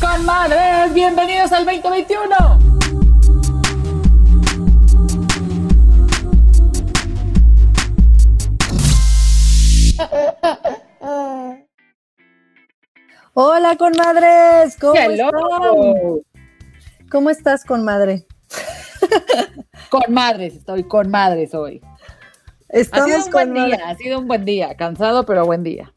Comadres, bienvenidos al 2021. Hola, conmadres. ¿Cómo están? ¿Cómo estás, conmadre? Con madres, estoy con madres hoy. Ha Estamos sido un buen con día, ha sido un buen día, cansado pero buen día.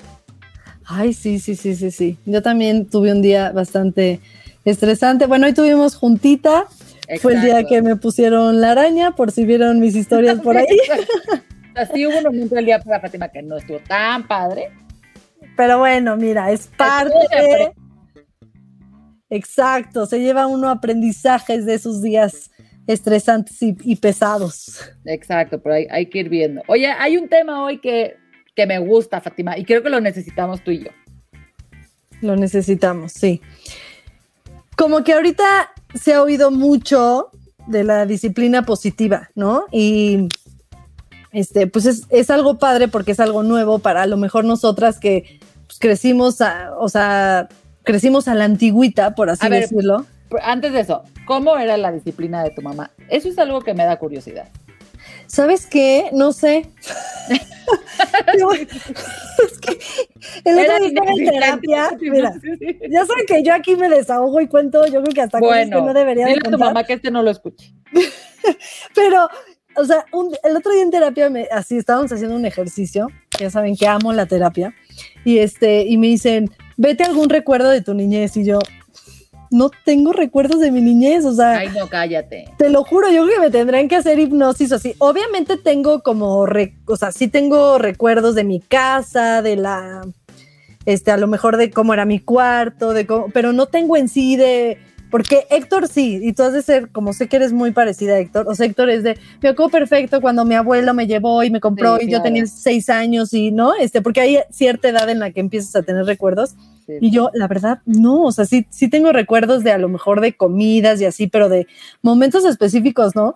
Ay, sí, sí, sí, sí, sí. Yo también tuve un día bastante estresante. Bueno, hoy tuvimos juntita. Fue el día que me pusieron la araña, por si vieron mis historias por ahí. Así hubo un momento del día para Fátima que no estuvo tan padre. Pero bueno, mira, es parte. Exacto, se lleva uno aprendizajes de esos días estresantes y, y pesados. Exacto, pero hay, hay que ir viendo. Oye, hay un tema hoy que, que me gusta, Fátima, y creo que lo necesitamos tú y yo. Lo necesitamos, sí. Como que ahorita se ha oído mucho de la disciplina positiva, ¿no? Y este, pues es, es algo padre porque es algo nuevo para a lo mejor nosotras que pues, crecimos, a- o sea, crecimos a la antigüita, por así A decirlo. Antes de eso, ¿cómo era la disciplina de tu mamá? Eso es algo que me da curiosidad. ¿Sabes qué? No sé. Es que el otro día estaba en terapia, mira, ya saben que yo aquí me desahogo y cuento, yo creo que hasta Bueno, que no debería de dile a tu contar. mamá que este no lo escuche. Pero, o sea, un- el otro día en terapia, me, así estábamos haciendo un ejercicio, ya saben que amo la terapia, y este, y me dicen, vete a algún recuerdo de tu niñez, y yo, no tengo recuerdos de mi niñez, o sea, Ay, no, cállate. te lo juro, yo creo que me tendrán que hacer hipnosis o así. Obviamente tengo como, re- o sea, sí tengo recuerdos de mi casa, de la, este, a lo mejor de cómo era mi cuarto, de cómo, pero no tengo en sí de, porque Héctor sí, y tú has de ser, como sé que eres muy parecida a Héctor, o sea, Héctor es de, me acuerdo perfecto cuando mi abuelo me llevó y me compró Sí, y yo tenía seis años y, ¿no? Este, porque hay cierta edad en la que empiezas a tener recuerdos. Sí. Y yo, la verdad, no, o sea, sí, sí tengo recuerdos de a lo mejor de comidas y así, pero de momentos específicos, ¿no?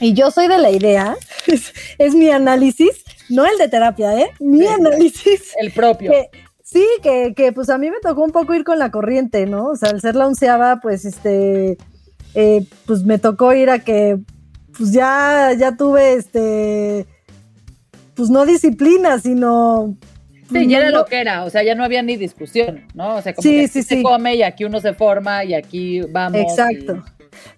Y yo soy de la idea, es, es mi análisis, no el de terapia, ¿eh? Mi Sí. análisis, El propio. que sí, que, que pues a mí me tocó un poco ir con la corriente, ¿no? O sea, al ser la onceava, pues este, eh, pues me tocó ir a que, pues ya, ya tuve, este, pues no disciplina, sino... Sí, ya era lo que era, o sea, ya no había ni discusión, ¿no? O sea, como Sí, que aquí sí, se sí. come y aquí uno se forma y aquí vamos. Exacto.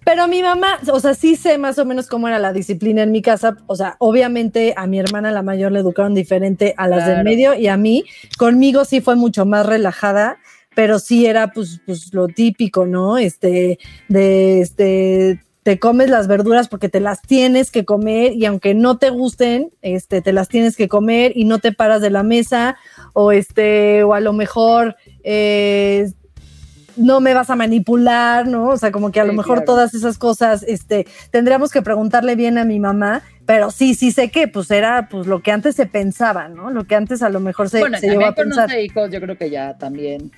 Pero mi mamá, o sea, sí sé más o menos cómo era la disciplina en mi casa. O sea, obviamente a mi hermana la mayor le educaron diferente a las del medio y a mí. Conmigo sí fue mucho más relajada, pero sí era pues, pues lo típico, ¿no? Este, de este, te comes las verduras porque te las tienes que comer y aunque no te gusten, este, te las tienes que comer y no te paras de la mesa o este, o a lo mejor, eh, no me vas a manipular, ¿no? O sea, como que a lo mejor claro. todas esas cosas, este, tendríamos que preguntarle bien a mi mamá, pero sí, sí sé que pues era pues lo que antes se pensaba, ¿no? Lo que antes a lo mejor se, bueno, se también a pensar. conoce hijos, yo creo que ya también.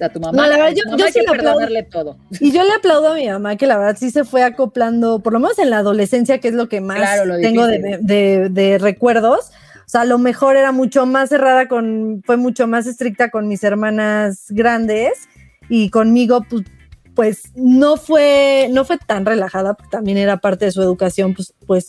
A tu mamá, No, la verdad, yo- mamá yo hay sí le aplaudo. perdonarle todo. Y yo le aplaudo a mi mamá que la verdad sí se fue acoplando, por lo menos en la adolescencia, que es lo que más Claro, lo tengo de, de- de recuerdos. O sea, a lo mejor era mucho más cerrada con, fue mucho más estricta con mis hermanas grandes y conmigo, pues, pues no fue, no fue tan relajada, porque también era parte de su educación, pues, pues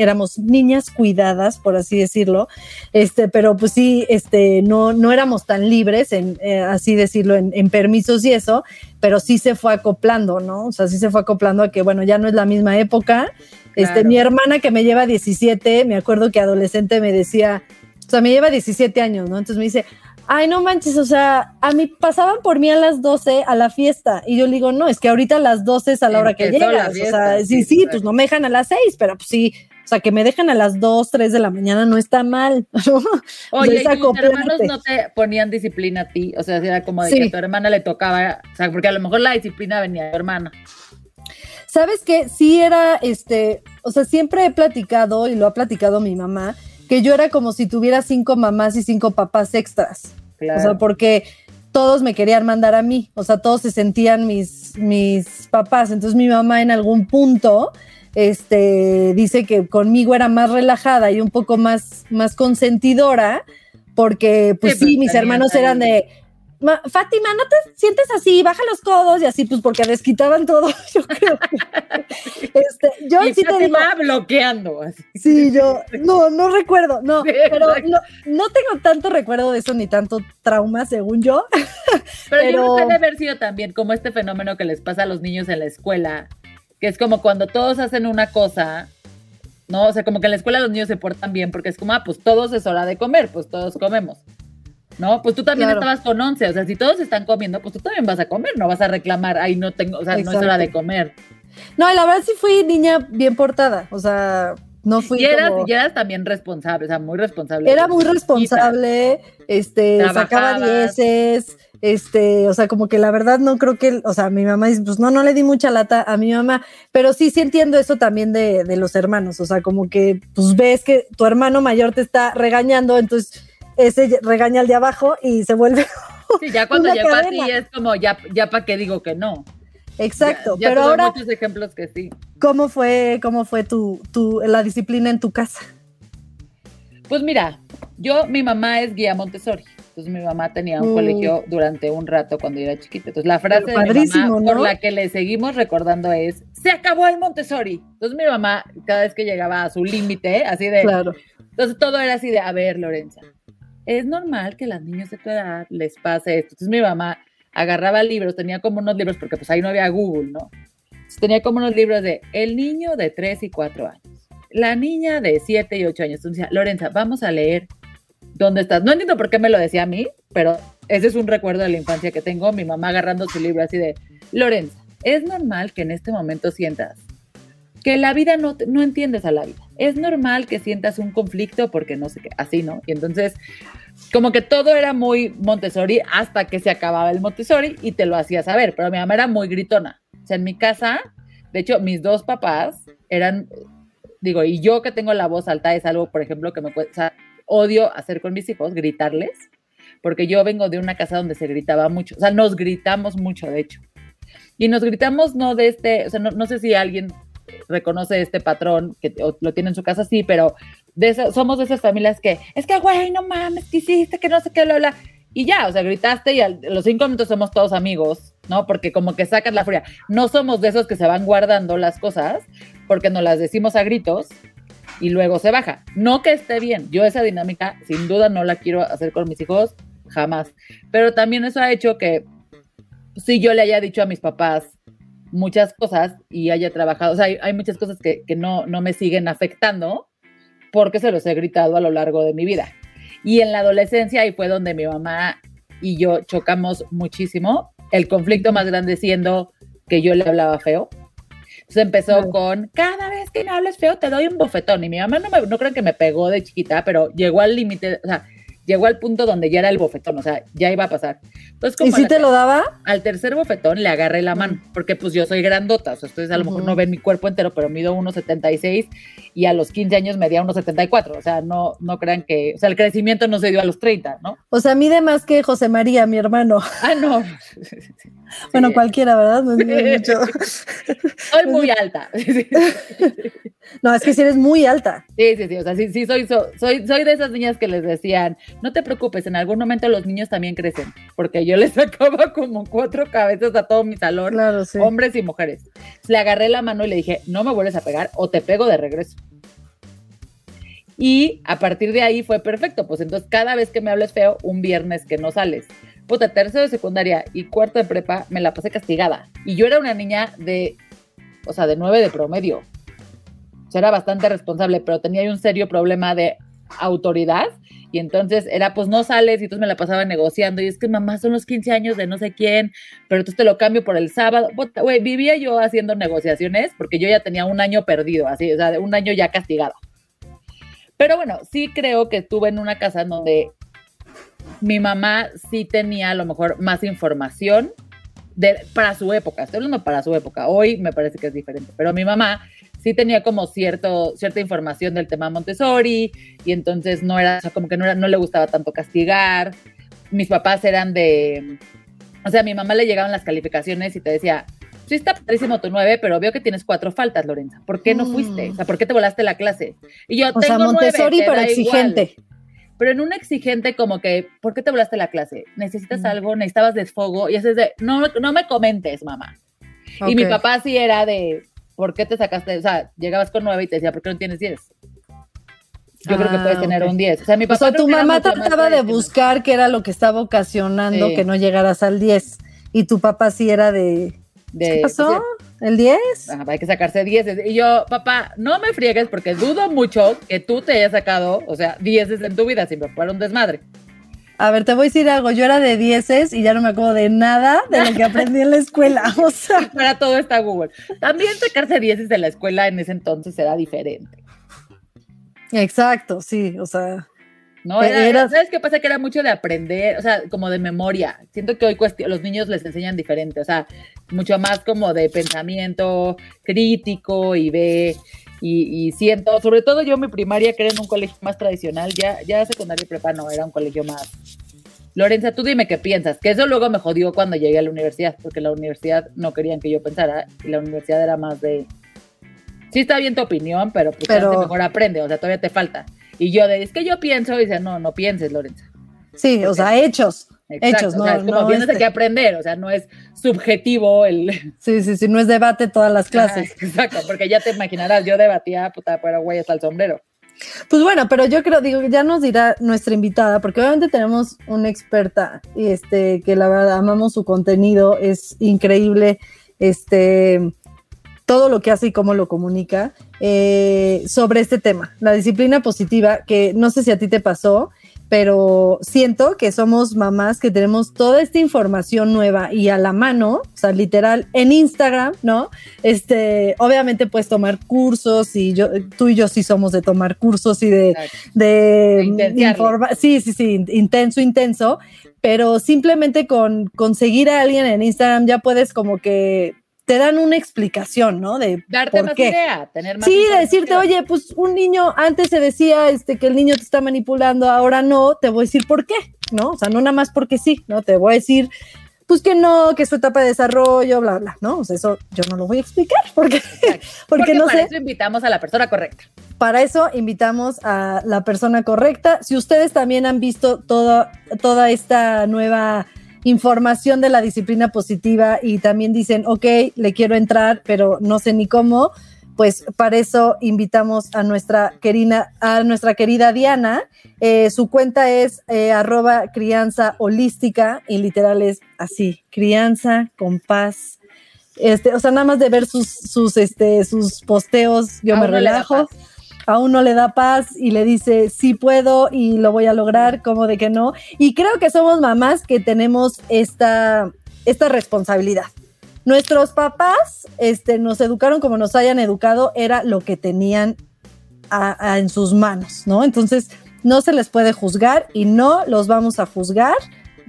éramos niñas cuidadas, por así decirlo, este, pero pues sí, este, no, no éramos tan libres, en, eh, así decirlo, en, en permisos y eso, pero sí se fue acoplando, ¿no? O sea, sí se fue acoplando a que, bueno, ya no es la misma época. Este, Claro. mi hermana que me lleva 17, me acuerdo que adolescente me decía, o sea, me lleva 17 años, ¿no? Entonces me dice, ay, no manches, o sea, a mí pasaban por mí a las 12 a la fiesta. Y yo le digo, no, es que ahorita a las 12 es a la hora que Empezó llegas. o sea, sí, sí, sí, pues no me dejan a las 6, pero pues sí, sea, que me dejan a las 2, 3 de la mañana no está mal. ¿no? Oye, ¿y tus hermanos no te ponían disciplina a ti? O sea, era como de que a tu hermana le tocaba, o sea, porque a lo mejor la disciplina venía de tu hermana. ¿Sabes qué? Sí era, este, o sea, siempre he platicado, y lo ha platicado mi mamá, que yo era como si tuviera cinco mamás y cinco papás extras. Claro. O sea, porque todos me querían mandar a mí, o sea, todos se sentían mis, mis papás. Entonces mi mamá en algún punto este, dice que conmigo era más relajada y un poco más, más consentidora, porque pues sí, sí mis hermanos eran de, Fátima, no te sientes así, baja los codos y así, pues porque desquitaban todo, yo creo. este, yo y sí te digo, bloqueando. Así. Sí, yo, no, no recuerdo, no, sí, pero no, no, tengo tanto recuerdo de eso ni tanto trauma, según yo. Pero, pero... yo creo que debe haber sido también como este fenómeno que les pasa a los niños en la escuela, que es como cuando todos hacen una cosa, ¿no? O sea, como que en la escuela los niños se portan bien porque es como, ah, pues todos es hora de comer, pues todos comemos. ¿no? Pues tú también claro. estabas con 11, o sea, si todos están comiendo, pues tú también vas a comer, no vas a reclamar, ay, no tengo, o sea, Exacto. no es hora de comer. No, la verdad sí fui niña bien portada, o sea, no fui y eras, como... y eras también responsable, o sea, muy responsable. Era muy responsable, este, Trabajabas. sacaba dieces, este, o sea, como que la verdad no creo que, o sea, mi mamá dice, pues no, no le di mucha lata a mi mamá, pero sí, sí entiendo eso también de, de los hermanos, o sea, como que, pues ves que tu hermano mayor te está regañando, entonces ese regaña al de abajo y se vuelve. Sí, ya cuando llegó a ti es como, ya, ya para qué digo que no. Exacto, ya, ya pero ahora. muchos ejemplos que sí. ¿Cómo fue, cómo fue tu, tu, la disciplina en tu casa? Pues mira, yo, mi mamá es guía Montessori. Entonces mi mamá tenía un uh. colegio durante un rato cuando yo era chiquita. Entonces la frase de mi mamá ¿no? por la que le seguimos recordando es, se acabó el Montessori. Entonces mi mamá, cada vez que llegaba a su límite, así de... Claro. Entonces todo era así de, a ver, Lorenza, es normal que a las niños de tu edad les pase esto. Entonces mi mamá agarraba libros, tenía como unos libros, porque pues ahí no había Google, ¿no? Entonces, tenía como unos libros de el niño de 3 y 4 años, la niña de 7 y 8 años. Entonces decía, Lorenza, vamos a leer ¿Dónde estás? No entiendo por qué me lo decía a mí, pero ese es un recuerdo de la infancia que tengo, mi mamá agarrando su libro así de, Lorenza, es normal que en este momento sientas que la vida no, no entiendes a la vida. Es normal que sientas un conflicto porque no sé qué, así, ¿no? Y entonces, como que todo era muy Montessori hasta que se acababa el Montessori y te lo hacía saber, pero mi mamá era muy gritona. O sea, en mi casa, de hecho, mis dos papás eran, digo, y yo que tengo la voz alta es algo, por ejemplo, que me sea, odio hacer con mis hijos, gritarles, porque yo vengo de una casa donde se gritaba mucho, o sea, nos gritamos mucho, de hecho. Y nos gritamos no de este, o sea, no, no sé si alguien reconoce este patrón, que lo tiene en su casa, sí, pero de esa, somos de esas familias que, es que, güey, no mames, ¿qué hiciste? Que no sé qué, bla, bla. Y ya, o sea, gritaste y a los cinco minutos somos todos amigos, ¿no? Porque como que sacas la furia. No somos de esos que se van guardando las cosas porque nos las decimos a gritos y luego se baja. No que esté bien. Yo esa dinámica sin duda no la quiero hacer con mis hijos, jamás. Pero también eso ha hecho que si yo le haya dicho a mis papás, muchas cosas y haya trabajado, o sea, hay, muchas cosas que, que, no, no me siguen afectando porque se los he gritado a lo largo de mi vida. Y en la adolescencia ahí fue donde mi mamá y yo chocamos muchísimo, el conflicto más grande siendo que yo le hablaba feo. Entonces empezó claro. con, cada vez que me hables feo te doy un bofetón. Y mi mamá no, me, no creo que me pegó de chiquita, pero llegó al límite, o sea, llegó al punto donde ya era el bofetón, o sea, ya iba a pasar. Entonces, como ¿Y si te lo daba? Al tercer bofetón le agarré la mano, porque pues yo soy grandota, o sea, ustedes a lo uh -huh. mejor no ven mi cuerpo entero, pero mido 1,76 y a los 15 años medía 1,74, o sea, no, no crean que, o sea, el crecimiento no se dio a los 30, ¿no? O sea, mide más que José María, mi hermano. Ah, no. Bueno, sí. cualquiera, ¿verdad? No. Soy muy alta. No, es que si eres muy alta. Sí, sí, sí. O sea, sí, sí soy, soy, soy de esas niñas que les decían, no te preocupes, en algún momento los niños también crecen. Porque yo les sacaba como cuatro cabezas a todo mi salón, claro, sí. hombres y mujeres. Le agarré la mano y le dije, no me vuelves a pegar o te pego de regreso. Y a partir de ahí fue perfecto. Pues entonces, cada vez que me hables feo, un viernes que no sales. Puta, tercero de secundaria y cuarto de prepa, me la pasé castigada. Y yo era una niña de, o sea, de nueve de promedio o sea, era bastante responsable, pero tenía un serio problema de autoridad Y entonces era, pues no sales y entonces me la pasaba negociando. Y es que mamá son los 15 años de no sé quién, pero entonces te lo cambio por el sábado. Güey, vivía yo haciendo negociaciones porque yo ya tenía un año perdido, así, o sea, un año ya castigado. Pero bueno, sí creo que estuve en una casa donde mi mamá sí tenía a lo mejor más información de, para su época. Estoy hablando para su época. Hoy me parece que es diferente, pero mi mamá sí tenía como cierto, cierta información del tema Montessori y entonces no era, o sea, como que no, era, no le gustaba tanto castigar. Mis papás eran de, o sea, a mi mamá le llegaban las calificaciones y te decía, sí está padrísimo tu nueve, pero veo que tienes cuatro faltas, Lorenza. ¿Por qué no fuiste? O sea, ¿por qué te volaste la clase? Y yo, o sea, Montessori, pero exigente. Pero en un exigente como que, ¿por qué te volaste la clase? ¿Necesitas algo? ¿Necesitabas desfogo? Y ese es de, no, no me comentes, mamá. Y mi papá sí era de, ¿por qué te sacaste? O sea, llegabas con nueve y te decía, ¿por qué no tienes diez? Yo creo que puedes ah, tener un 10. O sea, mi papá o sea tu mamá trataba de buscar qué era lo que estaba ocasionando que no llegaras al 10. Y tu papá sí era de. ¿Qué pasó? ¿El 10? hay que sacarse 10. Y yo, papá, no me friegues porque dudo mucho que tú te hayas sacado, o sea, 10 en tu vida, si me fuera un desmadre. A ver, te voy a decir algo. Yo era de 10 y ya no me acuerdo de nada de lo que aprendí en la escuela. O sea. para todo está Google. También sacarse 10 de la escuela en ese entonces era diferente. Exacto, sí, o sea. No, era, ¿sabes qué pasa? Que era mucho de aprender, o sea, como de memoria. Siento que hoy los niños les enseñan diferente, o sea, mucho más como de pensamiento crítico y ve, y, siento, sobre todo yo mi primaria, que era en un colegio más tradicional, ya, ya secundaria y prepa no, era un colegio más. Lorenza, tú dime qué piensas, que eso luego me jodió cuando llegué a la universidad, porque la universidad no querían que yo pensara, y la universidad era más de, sí está bien tu opinión, pero pues pero... mejor aprende, o sea, todavía te falta. Y yo de, es que yo pienso, y dice, no, no pienses, Lorenza. Sí, o sea, hechos. hechos, no, o sea, es como tienes este que aprender, o sea, no es subjetivo el... Sí, sí, sí, no es debate todas las clases. exacto, porque ya te imaginarás, yo debatía, puta, pero güey, hasta el sombrero. Pues bueno, pero yo creo, digo, ya nos dirá nuestra invitada, porque obviamente tenemos una experta, y este, que la verdad amamos su contenido, es increíble, este, todo lo que hace y cómo lo comunica eh, sobre este tema, la disciplina positiva, que no sé si a ti te pasó, pero siento que somos mamás que tenemos toda esta información nueva y a la mano, o sea, literal, en Instagram, ¿no? Este, obviamente puedes tomar cursos y yo, tú y yo sí somos de tomar cursos y de, de, informar, sí, sí, sí, intenso, intenso, pero simplemente con conseguir a alguien en Instagram ya puedes como que te dan una explicación, ¿no? De darte más idea, tener más Sí, de decirte, oye, pues un niño antes se decía este, que el niño te está manipulando, ahora no, te voy a decir por qué, ¿no? O sea, no nada más porque sí, ¿no? Te voy a decir, pues que no, que es su etapa de desarrollo, bla, bla, ¿no? O sea, eso yo no lo voy a explicar porque, porque, no para sé. eso invitamos a la persona correcta. Para eso invitamos a la persona correcta. Si ustedes también han visto toda, toda esta nueva información de la disciplina positiva y también dicen, ok, le quiero entrar, pero no sé ni cómo, pues para eso invitamos a nuestra querida, a nuestra querida Diana. Eh, su cuenta es eh, arroba crianza holística y literal es así, crianza con paz. Este, o sea, nada más de ver sus, sus, este, sus posteos, yo me relajo a uno le da paz y le dice, sí puedo y lo voy a lograr, como de que no. Y creo que somos mamás que tenemos esta, esta responsabilidad. Nuestros papás este, nos educaron como nos hayan educado, era lo que tenían en sus manos, ¿no? Entonces, no se les puede juzgar y no los vamos a juzgar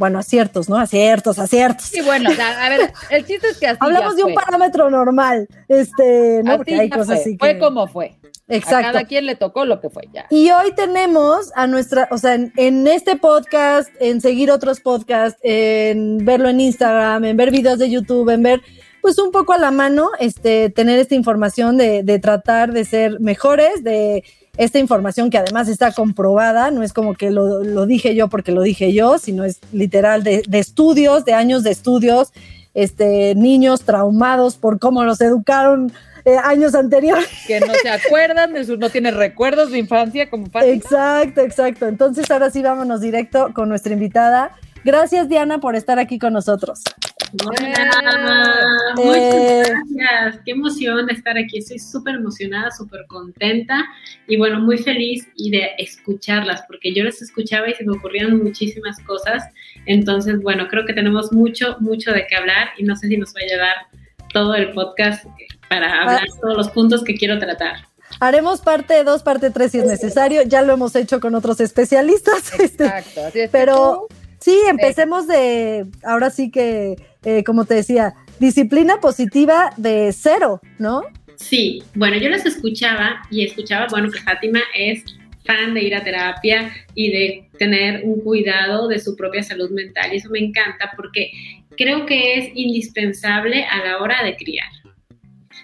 bueno, aciertos, ¿no? Aciertos, aciertos. Sí, bueno, a ver, el chiste es que así Hablamos de un parámetro normal, este, ¿no? Porque hay cosas así que... Fue como fue. Exacto. A cada quien le tocó lo que fue ya. Y hoy tenemos a nuestra, o sea, en, este podcast, en seguir otros podcasts, en verlo en Instagram, en ver videos de YouTube, en ver, pues un poco a la mano, este, tener esta información de, de tratar de ser mejores, de esta información que además está comprobada, no es como que lo, lo dije yo porque lo dije yo, sino es literal de, de estudios, de años de estudios, este, niños traumados por cómo los educaron eh, años anteriores. Que no se acuerdan, de no tiene recuerdos de infancia como padre. Exacto, exacto. Entonces ahora sí vámonos directo con nuestra invitada. Gracias Diana por estar aquí con nosotros. Hola, muchas gracias. Qué emoción estar aquí. Estoy súper emocionada, súper contenta y bueno, muy feliz y de escucharlas, porque yo las escuchaba y se me ocurrían muchísimas cosas. Entonces, bueno, creo que tenemos mucho, mucho de qué hablar y no sé si nos va a llevar todo el podcast para hablar todos los puntos que quiero tratar. Haremos parte 2, parte 3 si es necesario. Ya lo hemos hecho con otros especialistas. este, Exacto. Así es. pero sí, empecemos de, ahora sí que, eh, como te decía, disciplina positiva de cero, ¿no? Sí, bueno, yo las escuchaba y escuchaba, bueno, que Fátima es fan de ir a terapia y de tener un cuidado de su propia salud mental y eso me encanta porque creo que es indispensable a la hora de criar.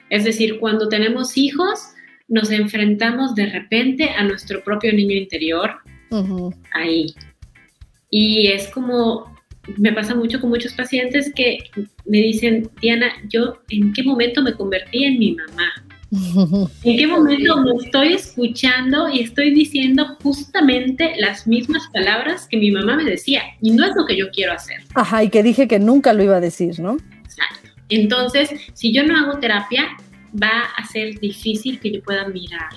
Es decir, cuando tenemos hijos, nos enfrentamos de repente a nuestro propio niño interior ahí. Y es como, me pasa mucho con muchos pacientes que me dicen, Diana, yo en qué momento me convertí en mi mamá. ¿En qué momento me estoy escuchando y estoy diciendo justamente las mismas palabras que mi mamá me decía? Y no es lo que yo quiero hacer. Ajá, y que dije que nunca lo iba a decir, ¿no? Exacto. Entonces, si yo no hago terapia, va a ser difícil que yo pueda mirar.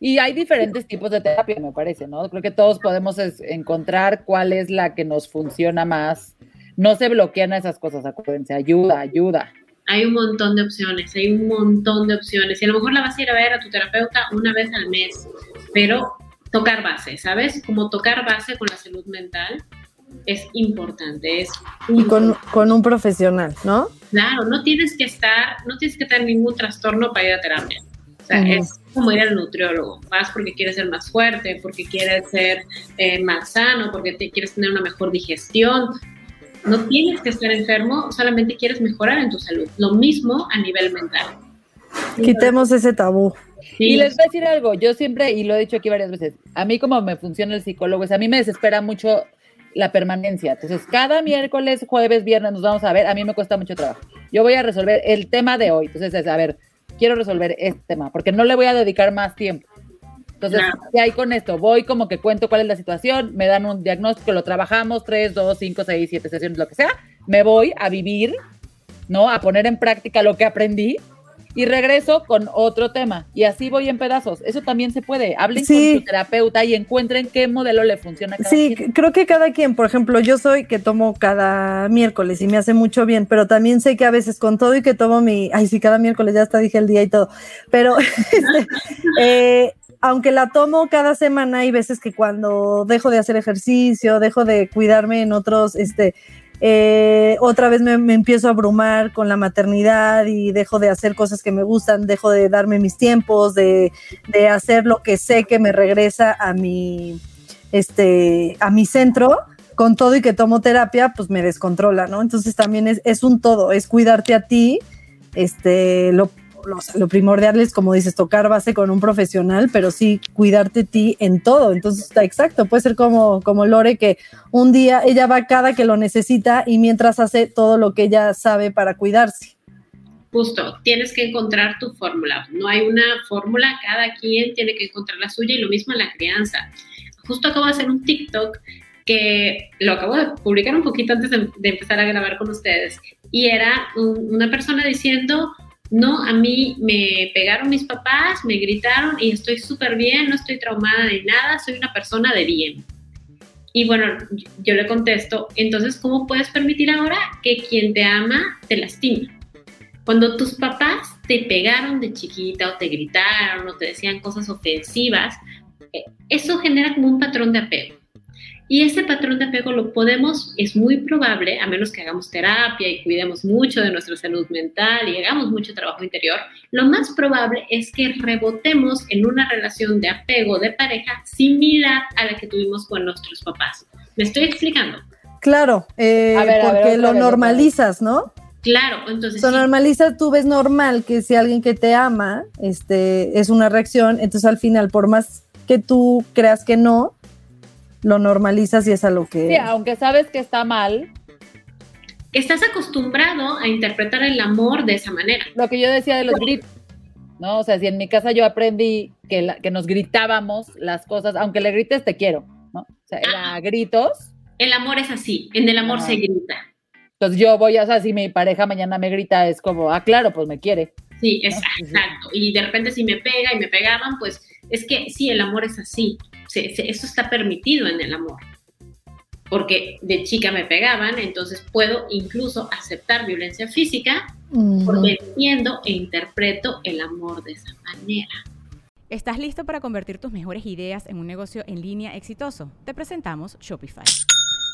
Y hay diferentes tipos de terapia, me parece, ¿no? Creo que todos podemos es- encontrar cuál es la que nos funciona más. No se bloquean esas cosas, acuérdense, ayuda, ayuda. hay un montón de opciones, hay un montón de opciones. Y a lo mejor la vas a ir a ver a tu terapeuta una vez al mes, pero tocar base, ¿sabes? Como tocar base con la salud mental es importante. Es Y con, con un profesional, ¿no? Claro, no tienes que estar, no tienes que tener ningún trastorno para ir a terapia. O sea, Ujú. es como ir al nutriólogo. Vas porque quieres ser más fuerte, porque quieres ser eh, más sano, porque te quieres tener una mejor digestión. No tienes que estar enfermo, solamente quieres mejorar en tu salud. Lo mismo a nivel mental. Quitemos ese tabú. Sí, Y les voy a decir algo, yo siempre, y lo he dicho aquí varias veces, a mí como me funciona el psicólogo, es a mí me desespera mucho la permanencia. Entonces, cada miércoles, jueves, viernes nos vamos a ver, a mí me cuesta mucho trabajo. Yo voy a resolver el tema de hoy. Entonces, es, a ver, quiero resolver este tema, porque no le voy a dedicar más tiempo. Entonces, Claro. ¿qué hay con esto? Voy como que cuento cuál es la situación, me dan un diagnóstico, lo trabajamos, tres, dos, cinco, seis, siete sesiones, lo que sea. Me voy a vivir, ¿no? A poner en práctica lo que aprendí y regreso con otro tema. Y así voy en pedazos. Eso también se puede. Hablen Sí. con su terapeuta y encuentren qué modelo le funciona a cada Sí, quien. creo que cada quien, por ejemplo, yo soy que tomo cada miércoles y me hace mucho bien, pero también sé que a veces con todo y que tomo mi, ay, sí, cada miércoles ya hasta dije el día y todo, pero este, eh, aunque la tomo cada semana, hay veces que cuando dejo de hacer ejercicio, dejo de cuidarme en otros, este, eh, otra vez me, empiezo a abrumar con la maternidad y dejo de hacer cosas que me gustan, dejo de darme mis tiempos, de, de hacer lo que sé que me regresa a mi, este, a mi centro, con todo y que tomo terapia, pues me descontrola, ¿no? Entonces también es, es un todo, es cuidarte a ti, este, lo, lo, primordial es, como dices, tocar base con un profesional, pero sí cuidarte ti en todo. Entonces está exacto, puede ser como, como Lore, que un día ella va cada que lo necesita y mientras hace todo lo que ella sabe para cuidarse. Justo, tienes que encontrar tu fórmula. No hay una fórmula, cada quien tiene que encontrar la suya y lo mismo en la crianza. Justo acabo de hacer un TikTok que lo acabo de publicar un poquito antes de, empezar a grabar con ustedes y era un- una persona diciendo, no, a mí me pegaron mis papás, me gritaron y estoy súper bien, no estoy traumada ni nada, soy una persona de bien. Y bueno, yo le contesto, entonces, ¿cómo puedes permitir ahora que quien te ama te lastime? Cuando tus papás te pegaron de chiquita o te gritaron o te decían cosas ofensivas, eh, eso genera como un patrón de apego. Y ese patrón de apego lo podemos, es muy probable, a menos que hagamos terapia y cuidemos mucho de nuestra salud mental y hagamos mucho trabajo interior, lo más probable es que rebotemos en una relación de apego de pareja similar a la que tuvimos con nuestros papás. ¿Me estoy explicando? Claro, eh, ver, ver, porque lo vez, normalizas, ¿no? Claro, entonces... Lo sí, normalizas, tú ves normal que si alguien que te ama, este, es una reacción, entonces al final, por más que tú creas que no, lo normalizas y es a lo que... Sí, aunque sabes que está mal, estás acostumbrado a interpretar el amor de esa manera. lo que yo decía de los gritos, ¿no? O sea, si en mi casa yo aprendí que, la- que nos gritábamos las cosas, aunque le grites te quiero, ¿no? O sea, era gritos. El amor es así, en el amor Ah. se grita. Entonces yo voy, o sea, si mi pareja mañana me grita, es como, ah, claro, pues me quiere. Sí, exacto. Y de repente si me pega y me pegaban, pues es que sí, el amor es así. Eso está permitido en el amor. Porque de chica me pegaban, entonces puedo incluso aceptar violencia física porque entiendo e interpreto el amor de esa manera. ¿Estás listo para convertir tus mejores ideas en un negocio en línea exitoso? Te presentamos Shopify.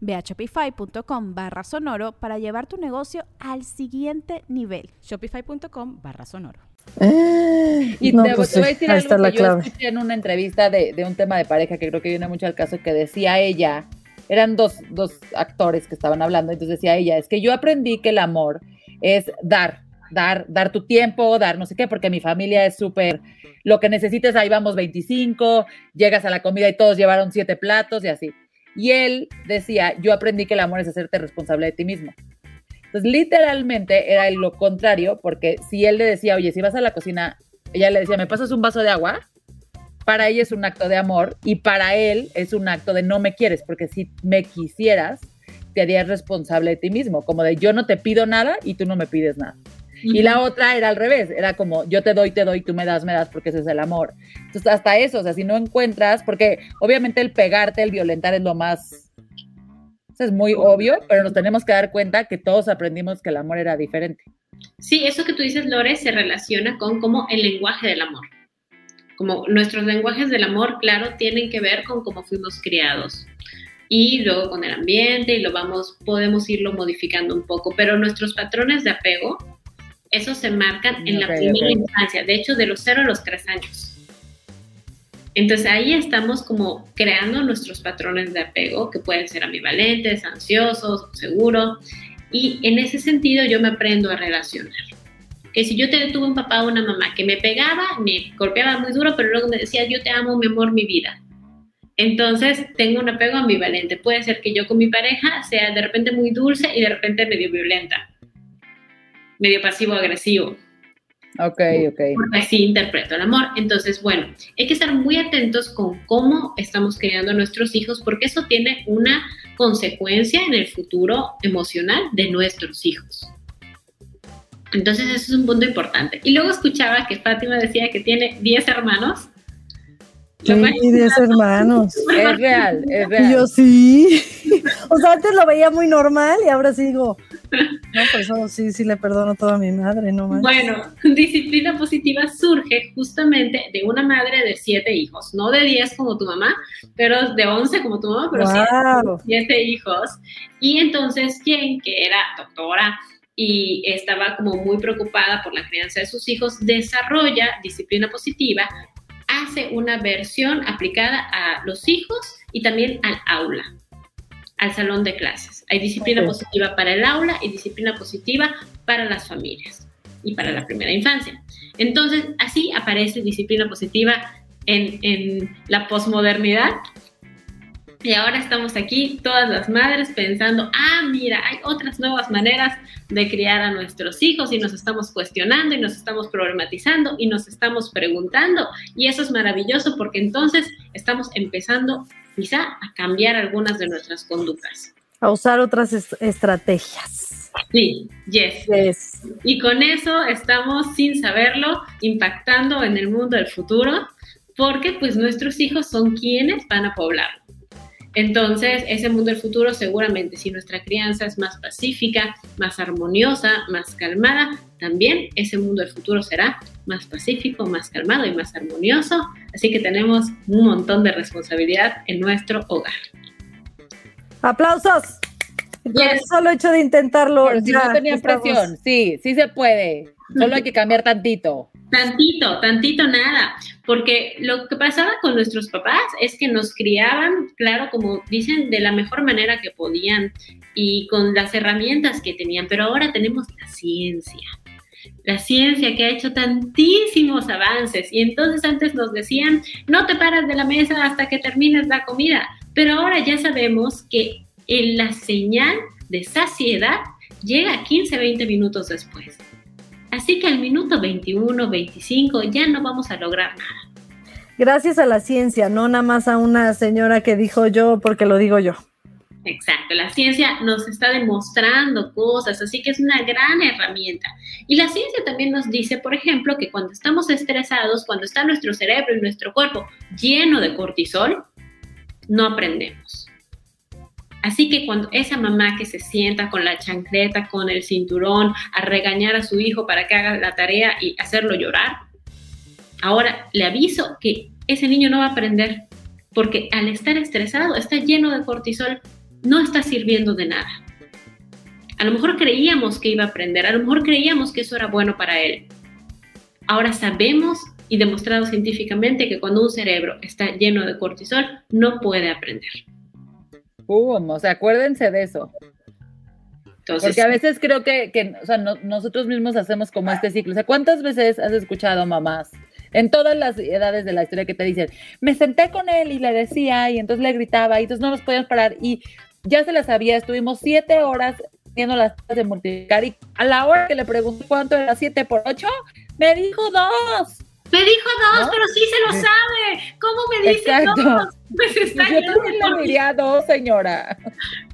Ve a shopify.com barra sonoro para llevar tu negocio al siguiente nivel. Shopify.com barra sonoro. Eh, y te, pues voy a decir algo que yo escuché en una entrevista de, un tema de pareja que creo que viene mucho al caso que decía ella, eran dos, dos actores que estaban hablando, entonces decía ella, es que yo aprendí que el amor es dar, dar, dar tu tiempo, dar no sé qué, porque mi familia es súper, lo que necesites, ahí vamos 25, llegas a la comida y todos llevaron siete platos y así. Y él decía, yo aprendí que el amor es hacerte responsable de ti mismo. Entonces, literalmente era lo contrario, porque si él le decía, oye, si vas a la cocina, ella le decía, ¿me pasas un vaso de agua? Para ella es un acto de amor y para él es un acto de no me quieres, porque si me quisieras, te harías responsable de ti mismo, como de yo no te pido nada y tú no me pides nada. Y la otra era al revés, era como yo te doy, te doy, tú me das, me das, porque ese es el amor. Entonces, hasta eso, o sea, si no encuentras, porque obviamente el pegarte, el violentar es lo más, es muy obvio, pero nos tenemos que dar cuenta que todos aprendimos que el amor era diferente. Sí, eso que tú dices, Lore, se relaciona con como el lenguaje del amor. Como nuestros lenguajes del amor, claro, tienen que ver con cómo fuimos criados y luego con el ambiente y lo vamos, podemos irlo modificando un poco, pero nuestros patrones de apego eso se marcan en la primera infancia, de hecho de los 0 a los 3 años. Entonces ahí estamos como creando nuestros patrones de apego que pueden ser ambivalentes, ansiosos, seguros. Y en ese sentido yo me aprendo a relacionar. Que si yo tuve un papá o una mamá que me pegaba, me golpeaba muy duro, pero luego me decía, yo te amo, mi amor, mi vida. Entonces tengo un apego ambivalente. Puede ser que yo con mi pareja sea de repente muy dulce y de repente medio violenta medio pasivo-agresivo. Ok, ok. Así interpreto el amor. Entonces, bueno, hay que estar muy atentos con cómo estamos criando a nuestros hijos, porque eso tiene una consecuencia en el futuro emocional de nuestros hijos. Entonces, eso es un punto importante. Y luego escuchaba que Fátima decía que tiene 10 hermanos. Sí, 10 hermanos. Es real, es real. Yo sí. O sea, antes lo veía muy normal y ahora sí digo, no, pues sí, sí le perdono todo a mi madre, no más. Bueno, disciplina positiva surge justamente de una madre de siete hijos, no de diez como tu mamá, pero de once como tu mamá, pero siete, hijos. Y entonces, quien que era doctora y estaba como muy preocupada por la crianza de sus hijos, desarrolla disciplina positiva, hace una versión aplicada a los hijos y también al aula al salón de clases. Hay disciplina positiva para el aula y disciplina positiva para las familias y para la primera infancia. Entonces, así aparece disciplina positiva en, en la posmodernidad. Y ahora estamos aquí, todas las madres, pensando, ah, mira, hay otras nuevas maneras de criar a nuestros hijos y nos estamos cuestionando y nos estamos problematizando y nos estamos preguntando. Y eso es maravilloso porque entonces estamos empezando quizá a cambiar algunas de nuestras conductas. A usar otras estrategias. Sí, yes. Y con eso estamos, sin saberlo, impactando en el mundo del futuro, porque pues nuestros hijos son quienes van a poblarlo. Entonces, ese mundo del futuro seguramente, si nuestra crianza es más pacífica, más armoniosa, más calmada, también ese mundo del futuro será más pacífico, más calmado y más armonioso. Así que tenemos un montón de responsabilidad en nuestro hogar. ¡Aplausos! el solo hecho de intentarlo. Pero si ya no tenía estamos- presión, sí, sí se puede. Solo hay que cambiar tantito. Tantito, tantito nada, porque lo que pasaba con nuestros papás es que nos criaban, claro, como dicen, de la mejor manera que podían y con las herramientas que tenían, pero ahora tenemos la ciencia, la ciencia que ha hecho tantísimos avances y entonces antes nos decían, no te paras de la mesa hasta que termines la comida, pero ahora ya sabemos que en la señal de saciedad llega 15, 20 minutos después. Así que al minuto 21, 25 ya no vamos a lograr nada. Gracias a la ciencia, no nada más a una señora que dijo yo porque lo digo yo. Exacto, la ciencia nos está demostrando cosas, así que es una gran herramienta. Y la ciencia también nos dice, por ejemplo, que cuando estamos estresados, cuando está nuestro cerebro y nuestro cuerpo lleno de cortisol, no aprendemos. Así que cuando esa mamá que se sienta con la chancleta, con el cinturón, a regañar a su hijo para que haga la tarea y hacerlo llorar, ahora le aviso que ese niño no va a aprender, porque al estar estresado, está lleno de cortisol, no está sirviendo de nada. A lo mejor creíamos que iba a aprender, a lo mejor creíamos que eso era bueno para él. Ahora sabemos y demostrado científicamente que cuando un cerebro está lleno de cortisol, no puede aprender. ¡Pum! O sea, acuérdense de eso. Entonces, Porque a veces creo que, que o sea, no- nosotros mismos hacemos como este ciclo. O sea, ¿cuántas veces has escuchado mamás en todas las edades de la historia que te dicen, me senté con él y le decía y entonces le gritaba y entonces no nos podíamos parar y ya se la sabía, estuvimos siete horas viendo las de multiplicar y a la hora que le pregunté cuánto era siete por ocho, me dijo dos. me dijo dos, ¿No? pero sí se lo sabe. ¿Cómo me dice Exacto. dos? Pues está Yo lleno de cortisol. diría dos, señora.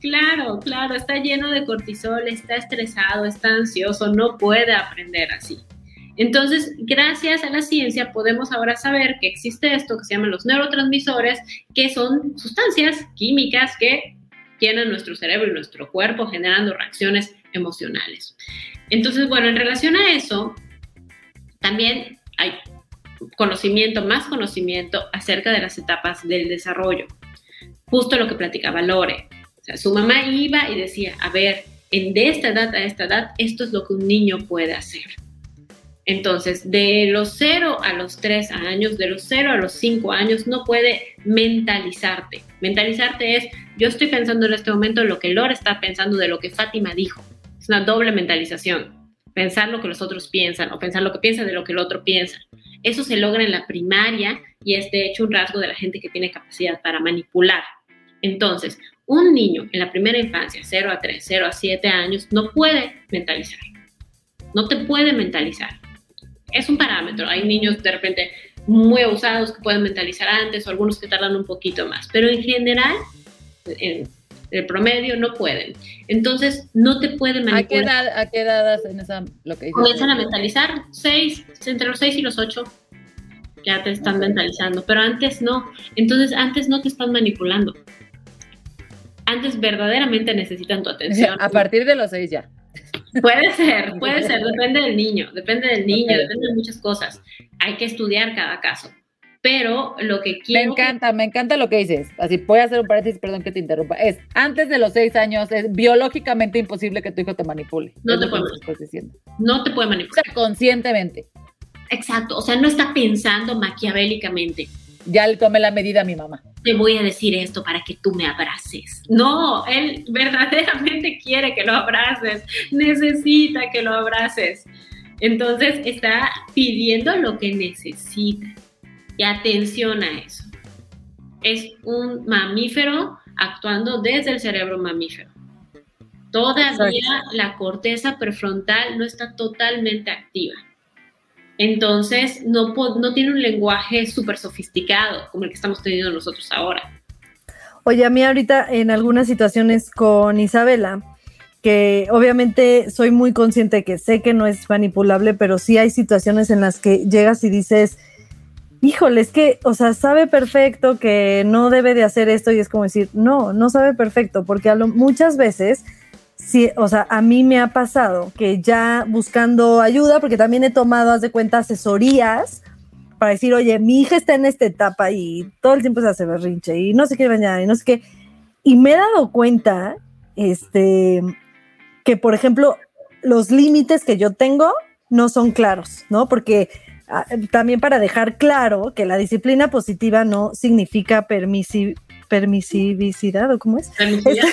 Claro, claro, está lleno de cortisol, está estresado, está ansioso, no puede aprender así. Entonces, gracias a la ciencia podemos ahora saber que existe esto que se llaman los neurotransmisores, que son sustancias químicas que llenan nuestro cerebro y nuestro cuerpo generando reacciones emocionales. Entonces, bueno, en relación a eso, también hay conocimiento, más conocimiento acerca de las etapas del desarrollo. Justo lo que platicaba Lore. O su mamá iba y decía, a ver, en de esta edad a esta edad, esto es lo que un niño puede hacer. Entonces, de los 0 a los 3 años, de los 0 a los 5 años, no puede mentalizarte. Mentalizarte es, yo estoy pensando en este momento en lo que Lore está pensando de lo que Fátima dijo. Es una doble mentalización. Pensar lo que los otros piensan o pensar lo que piensa de lo que el otro piensa. Eso se logra en la primaria y es de hecho un rasgo de la gente que tiene capacidad para manipular. Entonces, un niño en la primera infancia, 0 a 3, 0 a 7 años, no puede mentalizar. No te puede mentalizar. Es un parámetro. Hay niños de repente muy abusados que pueden mentalizar antes o algunos que tardan un poquito más. Pero en general, en el promedio, no pueden. Entonces, no te puede ¿A qué manipular. edad, a qué edad hacen esa, lo que? Comienzan a mentalizar 6, entre los 6 y los 8. Ya te están mentalizando, pero antes no. Entonces, antes no te están manipulando. Antes verdaderamente necesitan tu atención. A partir de los seis ya. Puede ser, puede ser, depende del niño, depende del niño, Ok. depende de muchas cosas. Hay que estudiar cada caso. Pero lo que Me quiero que- encanta, me encanta lo que dices. Así voy a hacer un paréntesis, perdón que te interrumpa. Es antes de los seis años, es biológicamente imposible que tu hijo te manipule. No te puede estás diciendo. no te puede O manipular. sea, conscientemente. Exacto, o sea, no está pensando maquiavélicamente. Ya le tomé la medida a mi mamá. te voy a decir esto para que tú me abraces. No, él verdaderamente quiere que lo abraces, necesita que lo abraces. Entonces está pidiendo lo que necesita. Y atención a eso. Es un mamífero actuando desde el cerebro mamífero. Todavía la corteza prefrontal no está totalmente activa. Entonces, no, no tiene un lenguaje súper sofisticado como el que estamos teniendo nosotros ahora. Oye, a mí ahorita en algunas situaciones con Isabela, que obviamente soy muy consciente que sé que no es manipulable, pero sí hay situaciones en las que llegas y dices, híjole, es que, o sea, sabe perfecto que no debe de hacer esto y es como decir, no, no sabe perfecto, porque a muchas veces, sí, o sea, a mí me ha pasado que ya buscando ayuda, porque también he tomado, haz de cuenta, asesorías para decir, oye, mi hija está en esta etapa y todo el tiempo se hace berrinche y no se quiere bañar y no sé qué. Y me he dado cuenta este, que por ejemplo, los límites que yo tengo no son claros, ¿no? Porque ah, también para dejar claro que la disciplina positiva no significa permisi permisividad o cómo es. Permisividad.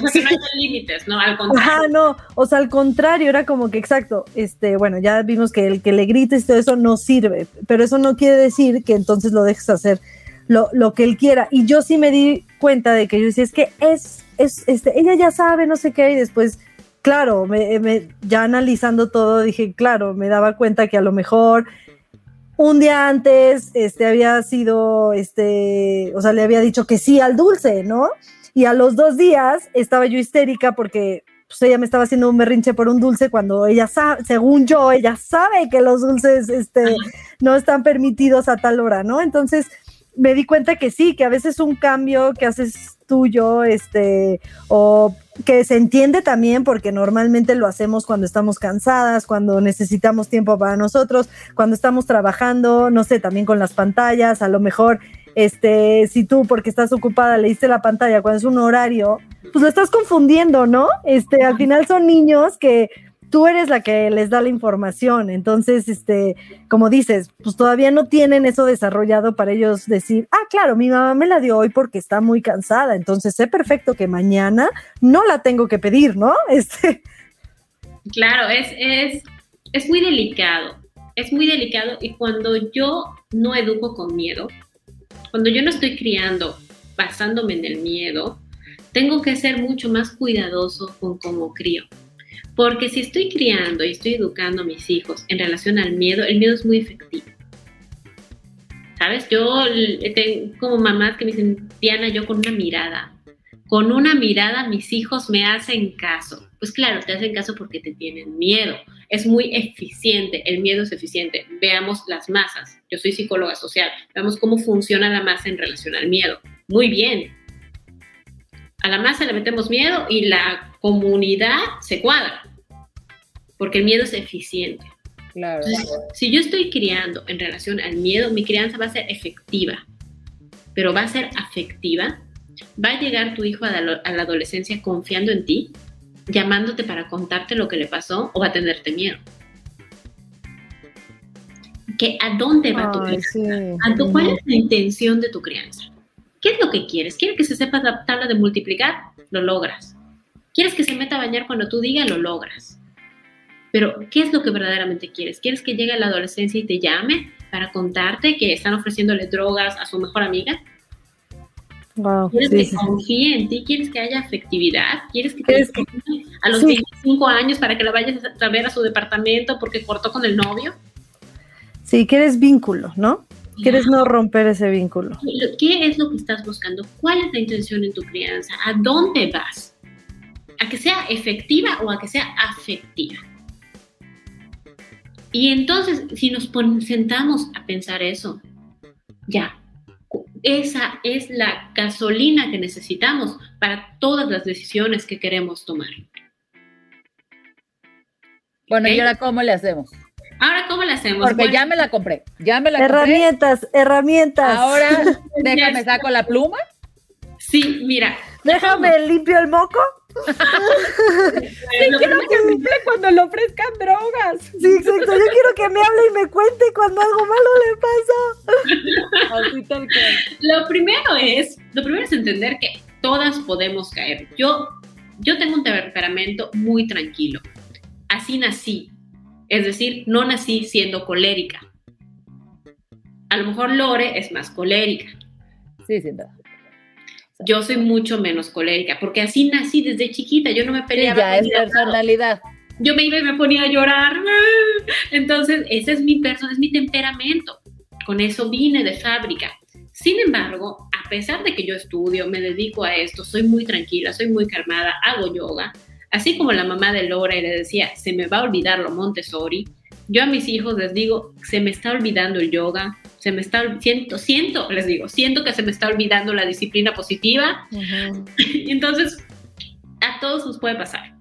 Porque no hay límites, ¿no? Al contrario. Ajá, no, o sea, al contrario, era como que exacto, este, bueno, ya vimos que el que le grites todo eso no sirve, pero eso no quiere decir que entonces lo dejes hacer lo, lo que él quiera. Y yo sí me di cuenta de que yo decía, es que es, es, este, ella ya sabe, no sé qué, y después claro, me, ya analizando todo, dije, claro, me daba cuenta que a lo mejor un día antes este, había sido, este, o sea, le había dicho que sí al dulce, ¿no? Y a los dos días estaba yo histérica porque pues, ella me estaba haciendo un berrinche por un dulce cuando ella sabe, según yo, ella sabe que los dulces este, no están permitidos a tal hora, ¿no? Entonces me di cuenta que sí, que a veces un cambio que haces tuyo, este, o que se entiende también porque normalmente lo hacemos cuando estamos cansadas, cuando necesitamos tiempo para nosotros, cuando estamos trabajando, no sé, también con las pantallas, a lo mejor este, si tú porque estás ocupada leíste la pantalla cuando es un horario, pues lo estás confundiendo, ¿no? Este, al final son niños que tú eres la que les da la información. Entonces, este, como dices, pues todavía no tienen eso desarrollado para ellos decir, ah, claro, mi mamá me la dio hoy porque está muy cansada. Entonces sé perfecto que mañana no la tengo que pedir, ¿no? Este. Claro, es, es, es muy delicado. Es muy delicado y cuando yo no educo con miedo, cuando yo no estoy criando basándome en el miedo, tengo que ser mucho más cuidadoso con cómo crío. Porque si estoy criando y estoy educando a mis hijos en relación al miedo, el miedo es muy efectivo. ¿Sabes? Yo tengo como mamás que me dicen, Diana, yo con una mirada, con una mirada mis hijos me hacen caso. Pues claro, te hacen caso porque te tienen miedo. Es muy eficiente, el miedo es eficiente. Veamos las masas. Yo soy psicóloga social. Veamos cómo funciona la masa en relación al miedo. Muy bien. A la masa le metemos miedo y la comunidad se cuadra, porque el miedo es eficiente. Claro. si yo estoy criando en relación al miedo, mi crianza va a ser efectiva, pero va a ser afectiva. Va a llegar tu hijo a la, adolescencia confiando en ti, llamándote para contarte lo que le pasó o va a tenerte miedo. ¿Que ¿A dónde va tu crianza? ¿Cuál es la intención de tu crianza? ¿Qué es lo que quieres? ¿Quieres que se sepa la tabla de multiplicar? Lo logras. ¿Quieres que se meta a bañar cuando tú digas? Lo logras. Pero, ¿qué es lo que verdaderamente quieres? ¿Quieres que llegue a la adolescencia y te llame para contarte que están ofreciéndole drogas a su mejor amiga? ¿Quieres que confíe en ti? ¿Quieres que haya afectividad? ¿Quieres que te a los 25 años para que la vayas a ver a su departamento porque cortó con el novio? Sí, quieres vínculo, ¿no? Quieres no romper ese vínculo. ¿Qué es lo que estás buscando? ¿Cuál es la intención en tu crianza? ¿A dónde vas? ¿A que sea efectiva o a que sea afectiva? Y entonces, si nos sentamos a pensar eso, ya, esa es la gasolina que necesitamos para todas las decisiones que queremos tomar. Bueno, ¿y ahora cómo le hacemos? Ahora, ¿cómo le hacemos? Porque ya me la compré, ya me la herramientas, compré. Herramientas, herramientas. Ahora, déjame saco la pluma. Sí, mira. Déjame limpio el moco. Sí, quiero que me hable cuando le ofrezcan drogas. Sí, exacto. Yo quiero que me hable y me cuente cuando algo malo le pasa. Así tal cual. Lo primero es, lo primero es entender que todas podemos caer. Yo, yo tengo un temperamento muy tranquilo. Así nací. Es decir, no nací siendo colérica. A lo mejor Lore es más colérica. Sí, sin duda. Yo soy mucho menos colérica, porque así nací desde chiquita, yo no me peleaba. ya es personalidad. Yo me iba y me ponía a llorar. Entonces, ese es mi persona, es mi temperamento. Con eso vine de fábrica. Sin embargo, a pesar de que yo estudio, me dedico a esto, soy muy tranquila, soy muy calmada, hago yoga, Así como la mamá de Laura le decía, se me va a olvidar lo Montessori, yo a mis hijos les digo, se me está olvidando el yoga, se me está, siento, siento, les digo, siento que se me está olvidando la disciplina positiva. y entonces, a todos nos puede pasar.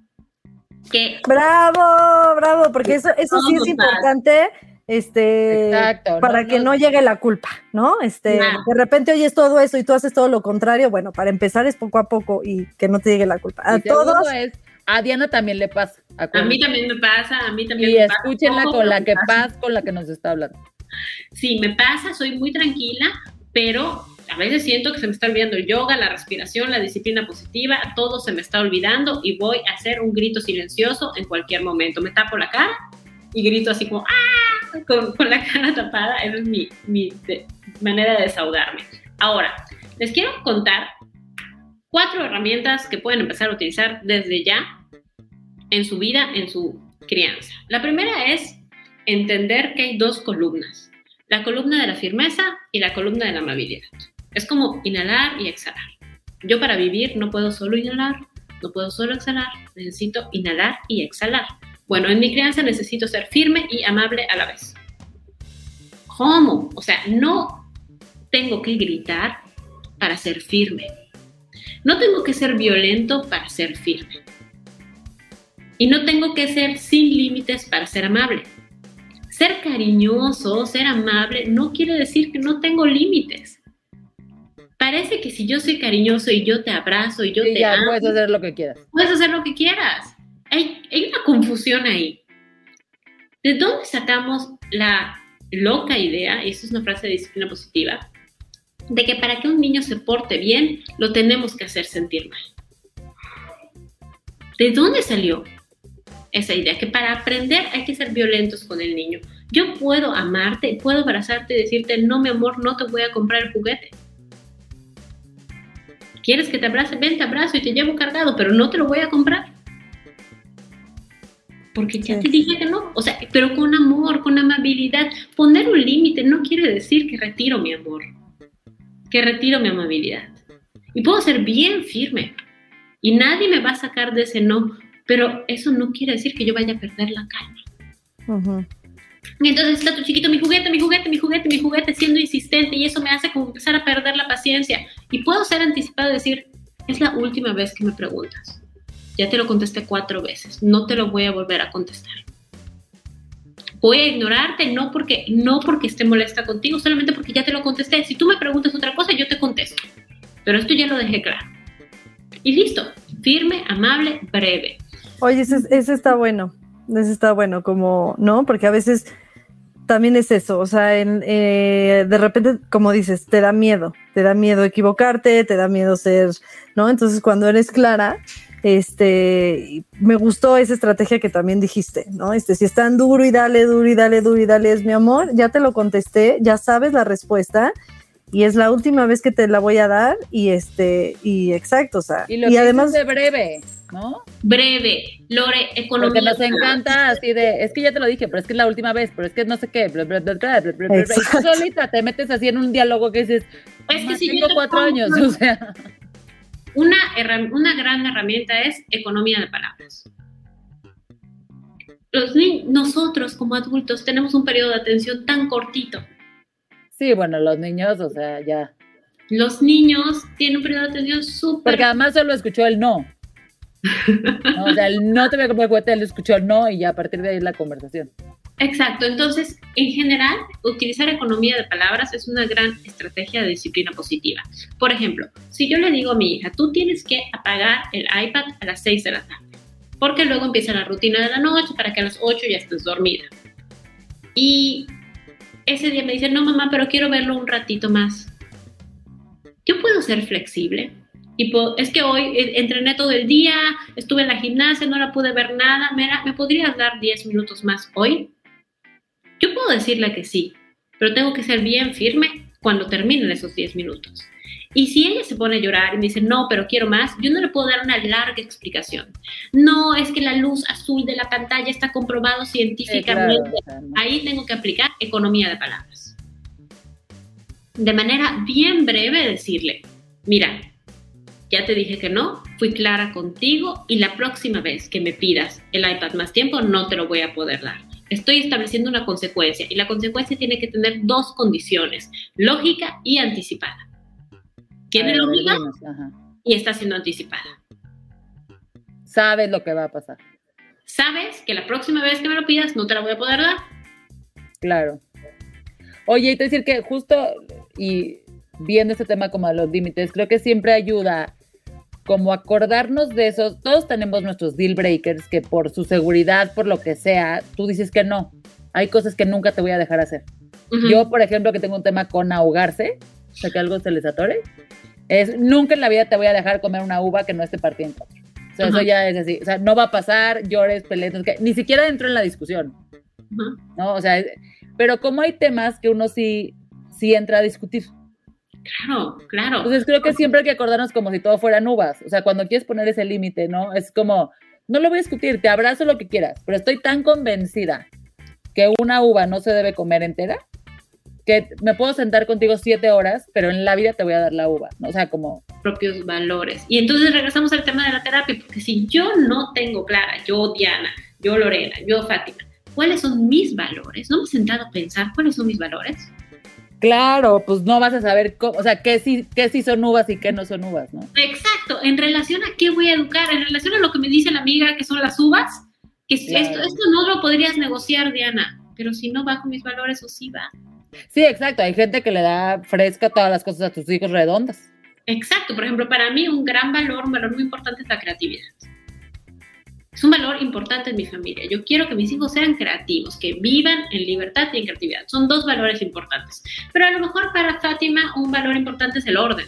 bravo, bravo, porque eso, eso sí es importante este, Exacto, para no, que no. no llegue la culpa, ¿no? Este, Claro. de repente oyes todo eso y tú haces todo lo contrario, bueno, para empezar es poco a poco y que no te llegue la culpa. A Y todos, es, a Diana también le pasa. A acuérdense. mí también me pasa, a mí también Y me pasa. escúchenla Todo con la que pasa. paz con la que nos está hablando. Sí, me pasa, soy muy tranquila, pero a veces siento que se me está olvidando el yoga, la respiración, la disciplina positiva, todo se me está olvidando y voy a hacer un grito silencioso en cualquier momento. Me tapo la cara y grito así como ¡ah! con, la cara tapada. Esa es mi, mi manera de desahogarme. Ahora, les quiero contar cuatro herramientas que pueden empezar a utilizar desde ya en su vida, en su crianza. La primera es entender que hay dos columnas, la columna de la firmeza y la columna de la amabilidad. Es como inhalar y exhalar. Yo para vivir no puedo solo inhalar, no puedo solo exhalar, necesito inhalar y exhalar. Bueno, en mi crianza necesito ser firme y amable a la vez. ¿Cómo? O sea, no tengo que gritar para ser firme. No tengo que ser violento para ser firme. Y no tengo que ser sin límites para ser amable. Ser cariñoso, ser amable, no quiere decir que no tengo límites. Parece que si yo soy cariñoso y yo te abrazo y yo Y te ya amo, puedes hacer lo que quieras. puedes hacer lo que quieras. Hay, hay una confusión ahí. ¿De dónde sacamos la loca idea, y esto es una frase de disciplina positiva, de que para que un niño se porte bien, lo tenemos que hacer sentir mal? ¿De dónde salió esa idea? Que para aprender hay que ser violentos con el niño. Yo puedo amarte, puedo abrazarte y decirte, no, mi amor, no te voy a comprar el juguete. ¿Quieres que te abrace? Ven, te abrazo y te llevo cargado, pero no te lo voy a comprar. Porque ya Sí. te dije que no. O sea, pero con amor, con amabilidad. Poner un límite no quiere decir que retiro mi amor, que retiro mi amabilidad. Y puedo ser bien firme. Y nadie me va a sacar de ese no. Pero eso no quiere decir que yo vaya a perder la calma. Y entonces está tu chiquito, mi juguete, mi juguete, mi juguete, mi juguete, siendo insistente y eso me hace como empezar a perder la paciencia. Y puedo ser anticipado y decir, es la última vez que me preguntas. Ya te lo contesté cuatro veces, no te lo voy a volver a contestar. Voy a ignorarte no porque, no porque esté molesta contigo, solamente porque ya te lo contesté. Si tú me preguntas otra cosa, yo te contesto. Pero esto ya lo dejé claro. Y listo, firme, amable, breve. Oye, ese, ese está bueno, ese está bueno, como, ¿no? Porque a veces también es eso, o sea, eh, de repente, como dices, te da miedo, te da miedo equivocarte, te da miedo ser, ¿no? Entonces, cuando eres clara, este, me gustó esa estrategia que también dijiste, ¿no? Este, si es tan duro y dale, duro y dale, duro y dale, es mi amor, ya te lo contesté, ya sabes la respuesta. Y es la última vez que te la voy a dar y este y exacto, o sea, Y lo y que además de breve, ¿no? Breve, Lore, economía. Porque nos encanta así de, es que ya te lo dije, pero es que es la última vez, pero es que no sé qué, bla, bla, bla, bla, bla, bla, bla. Y solita te metes así en un diálogo que dices, Es que "Ma, si yo tengo te cuatro pongo- años, o sea. Una, una gran herramienta es economía de palabras. Los nosotros como adultos tenemos un periodo de atención tan cortito. Sí, bueno, los niños, o sea, ya. Los niños tienen un periodo de atención súper... Porque además solo escuchó el no. No, O sea, el no te voy a comprar juguete, él escuchó el no y ya a partir de ahí la conversación. Exacto, entonces, en general, utilizar economía de palabras es una gran estrategia de disciplina positiva. Por ejemplo, si yo le digo a mi hija, tú tienes que apagar el iPad a las 6 de la tarde, porque luego empieza la rutina de la noche para que a las 8 ya estés dormida. Y ese día me dice, no mamá, pero quiero verlo un ratito más. Yo puedo ser flexible. Y es que hoy eh, entrené todo el día, estuve en la gimnasia, no la pude ver nada. Mira, ¿me podrías dar 10 minutos más hoy? Yo puedo decirle que sí, pero tengo que ser bien firme cuando terminen esos 10 minutos. Y si ella se pone a llorar y me dice, no, pero quiero más, yo no le puedo dar una larga explicación. No, es que la luz azul de la pantalla está comprobado Sí, científicamente. claro, o sea, no. Ahí tengo que aplicar economía de palabras. De manera bien breve decirle, mira, ya te dije que no, fui clara contigo y la próxima vez que me pidas el iPad más tiempo no te lo voy a poder dar. Estoy estableciendo una consecuencia y la consecuencia tiene que tener dos condiciones, lógica y anticipada. Tiene A dinos, ajá. y está siendo anticipada. Sabes lo que va a pasar. Sabes que la próxima vez que me lo pidas no te la voy a poder dar. Claro. Oye, y te decir que justo y viendo este tema como de los límites, creo que siempre ayuda como acordarnos de esos. Todos tenemos nuestros deal breakers que por su seguridad, por lo que sea, tú dices que no. Hay cosas que nunca te voy a dejar hacer. Yo, por ejemplo, que tengo un tema con ahogarse, o sea, que algo se les atore, es nunca en la vida te voy a dejar comer una uva que no esté partida en cuatro. O sea, eso Ajá. ya es así. O sea, no va a pasar, llores, pelees, no qué, ni siquiera entro en la discusión, Ujú. ¿no? O sea, es- pero como hay temas que uno sí, sí entra a discutir. Claro, claro. Entonces creo que siempre hay que acordarnos como si todo fueran uvas. O sea, cuando quieres poner ese límite, ¿no? Es como, no lo voy a discutir, te abrazo lo que quieras, pero estoy tan convencida que una uva no se debe comer entera que me puedo sentar contigo siete horas, pero en la vida te voy a dar la uva, ¿no? O sea, como, propios valores. Y entonces regresamos al tema de la terapia, porque si yo no tengo clara, yo Diana, yo Lorena, yo Fátima, cuáles son mis valores, no me he sentado a pensar cuáles son mis valores. claro, pues no vas a saber, cómo, o sea, qué sí, qué sí son uvas y qué no son uvas, ¿no? Exacto, en relación a qué voy a educar, en relación a lo que me dice la amiga que son las uvas, que Claro. esto, esto no lo podrías negociar, Diana, pero si no va con mis valores o sí va. Sí, exacto, hay gente que le da fresca todas las cosas a tus hijos redondas. Exacto, por ejemplo, para mí un gran valor, un valor muy importante es la creatividad. Es un valor importante en mi familia. Yo quiero que mis hijos sean creativos, que vivan en libertad y en creatividad. Son dos valores importantes. Pero a lo mejor para Fátima un valor importante es el orden.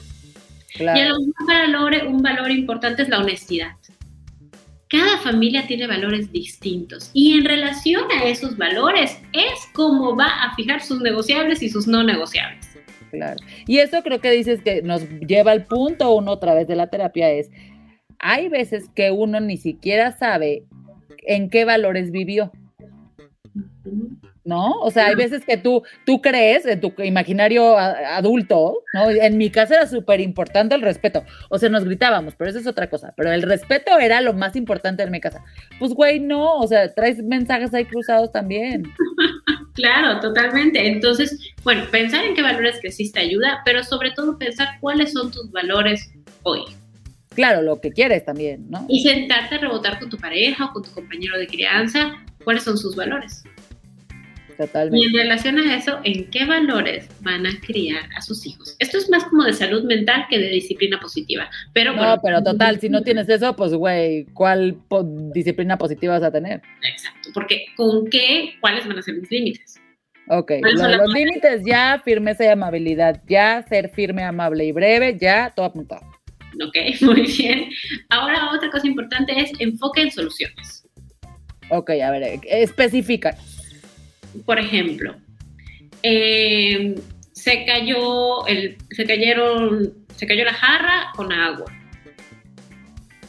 Y a Claro. lo mejor para Lore un valor importante es la honestidad. Cada familia tiene valores distintos y en relación a esos valores es como va a fijar sus negociables y sus no negociables. Claro. Y eso creo que dices que nos lleva al punto uno otra vez de la terapia es, hay veces que uno ni siquiera sabe en qué valores vivió, ¿no? O sea, hay veces que tú, tú crees en tu imaginario adulto, ¿no? En mi casa era súper importante el respeto, o sea, nos gritábamos, pero eso es otra cosa, pero el respeto era lo más importante en mi casa. Pues, güey, no, o sea, traes mensajes ahí cruzados también. Claro, totalmente. Entonces, bueno, pensar en qué valores creciste ayuda, pero sobre todo pensar cuáles son tus valores hoy. Claro, lo que quieres también, ¿no? Y sentarte a rebotar con tu pareja o con tu compañero de crianza cuáles son sus valores. Y Totalmente. en relación a eso, ¿en qué valores van a criar a sus hijos? Esto es más como de salud mental que de disciplina positiva. Pero No, bueno, pero total, si no tienes eso, pues, güey, ¿cuál po- disciplina positiva vas a tener? Exacto, porque ¿con qué? ¿Cuáles van a ser mis límites? Ok, ¿Cuáles lo son de las los límites ya, firmeza y amabilidad, ya, ser firme, amable y breve, ya, todo apuntado. Ok, muy bien. Ahora otra cosa importante es enfoque en soluciones. Ok, a ver, eh, especifica. Por ejemplo, eh, se cayó el, se cayeron, se cayó la jarra con agua.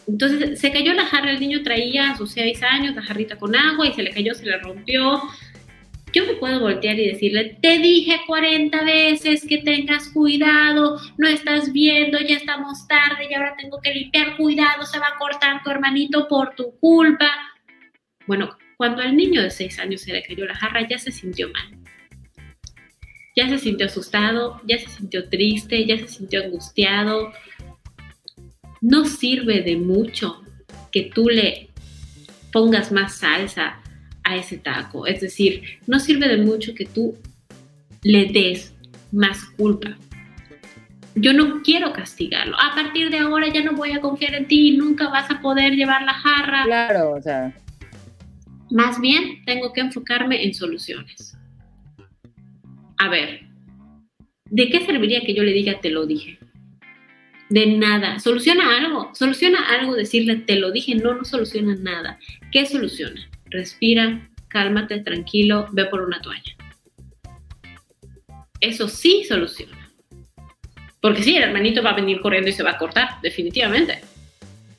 Entonces se cayó la jarra, el niño traía a sus seis años la jarrita con agua y se le cayó, se le rompió. Yo me puedo voltear y decirle, te dije 40 veces que tengas cuidado, no estás viendo, ya estamos tarde y ahora tengo que limpiar, cuidado, se va a cortar tu hermanito por tu culpa. Bueno, cuando al niño de 6 años se le cayó la jarra, ya se sintió mal. Ya se sintió asustado, ya se sintió triste, ya se sintió angustiado. No sirve de mucho que tú le pongas más salsa a ese taco. Es decir, no sirve de mucho que tú le des más culpa. Yo no quiero castigarlo. A partir de ahora ya no voy a confiar en ti, nunca vas a poder llevar la jarra. Claro, o sea, Más bien, tengo que enfocarme en soluciones. A ver, ¿de qué serviría que yo le diga te lo dije? De nada. Soluciona algo. Soluciona algo decirle te lo dije. No, no soluciona nada. ¿Qué soluciona? Respira, cálmate, tranquilo, ve por una toalla. Eso sí soluciona. Porque sí, el hermanito va a venir corriendo y se va a cortar, definitivamente.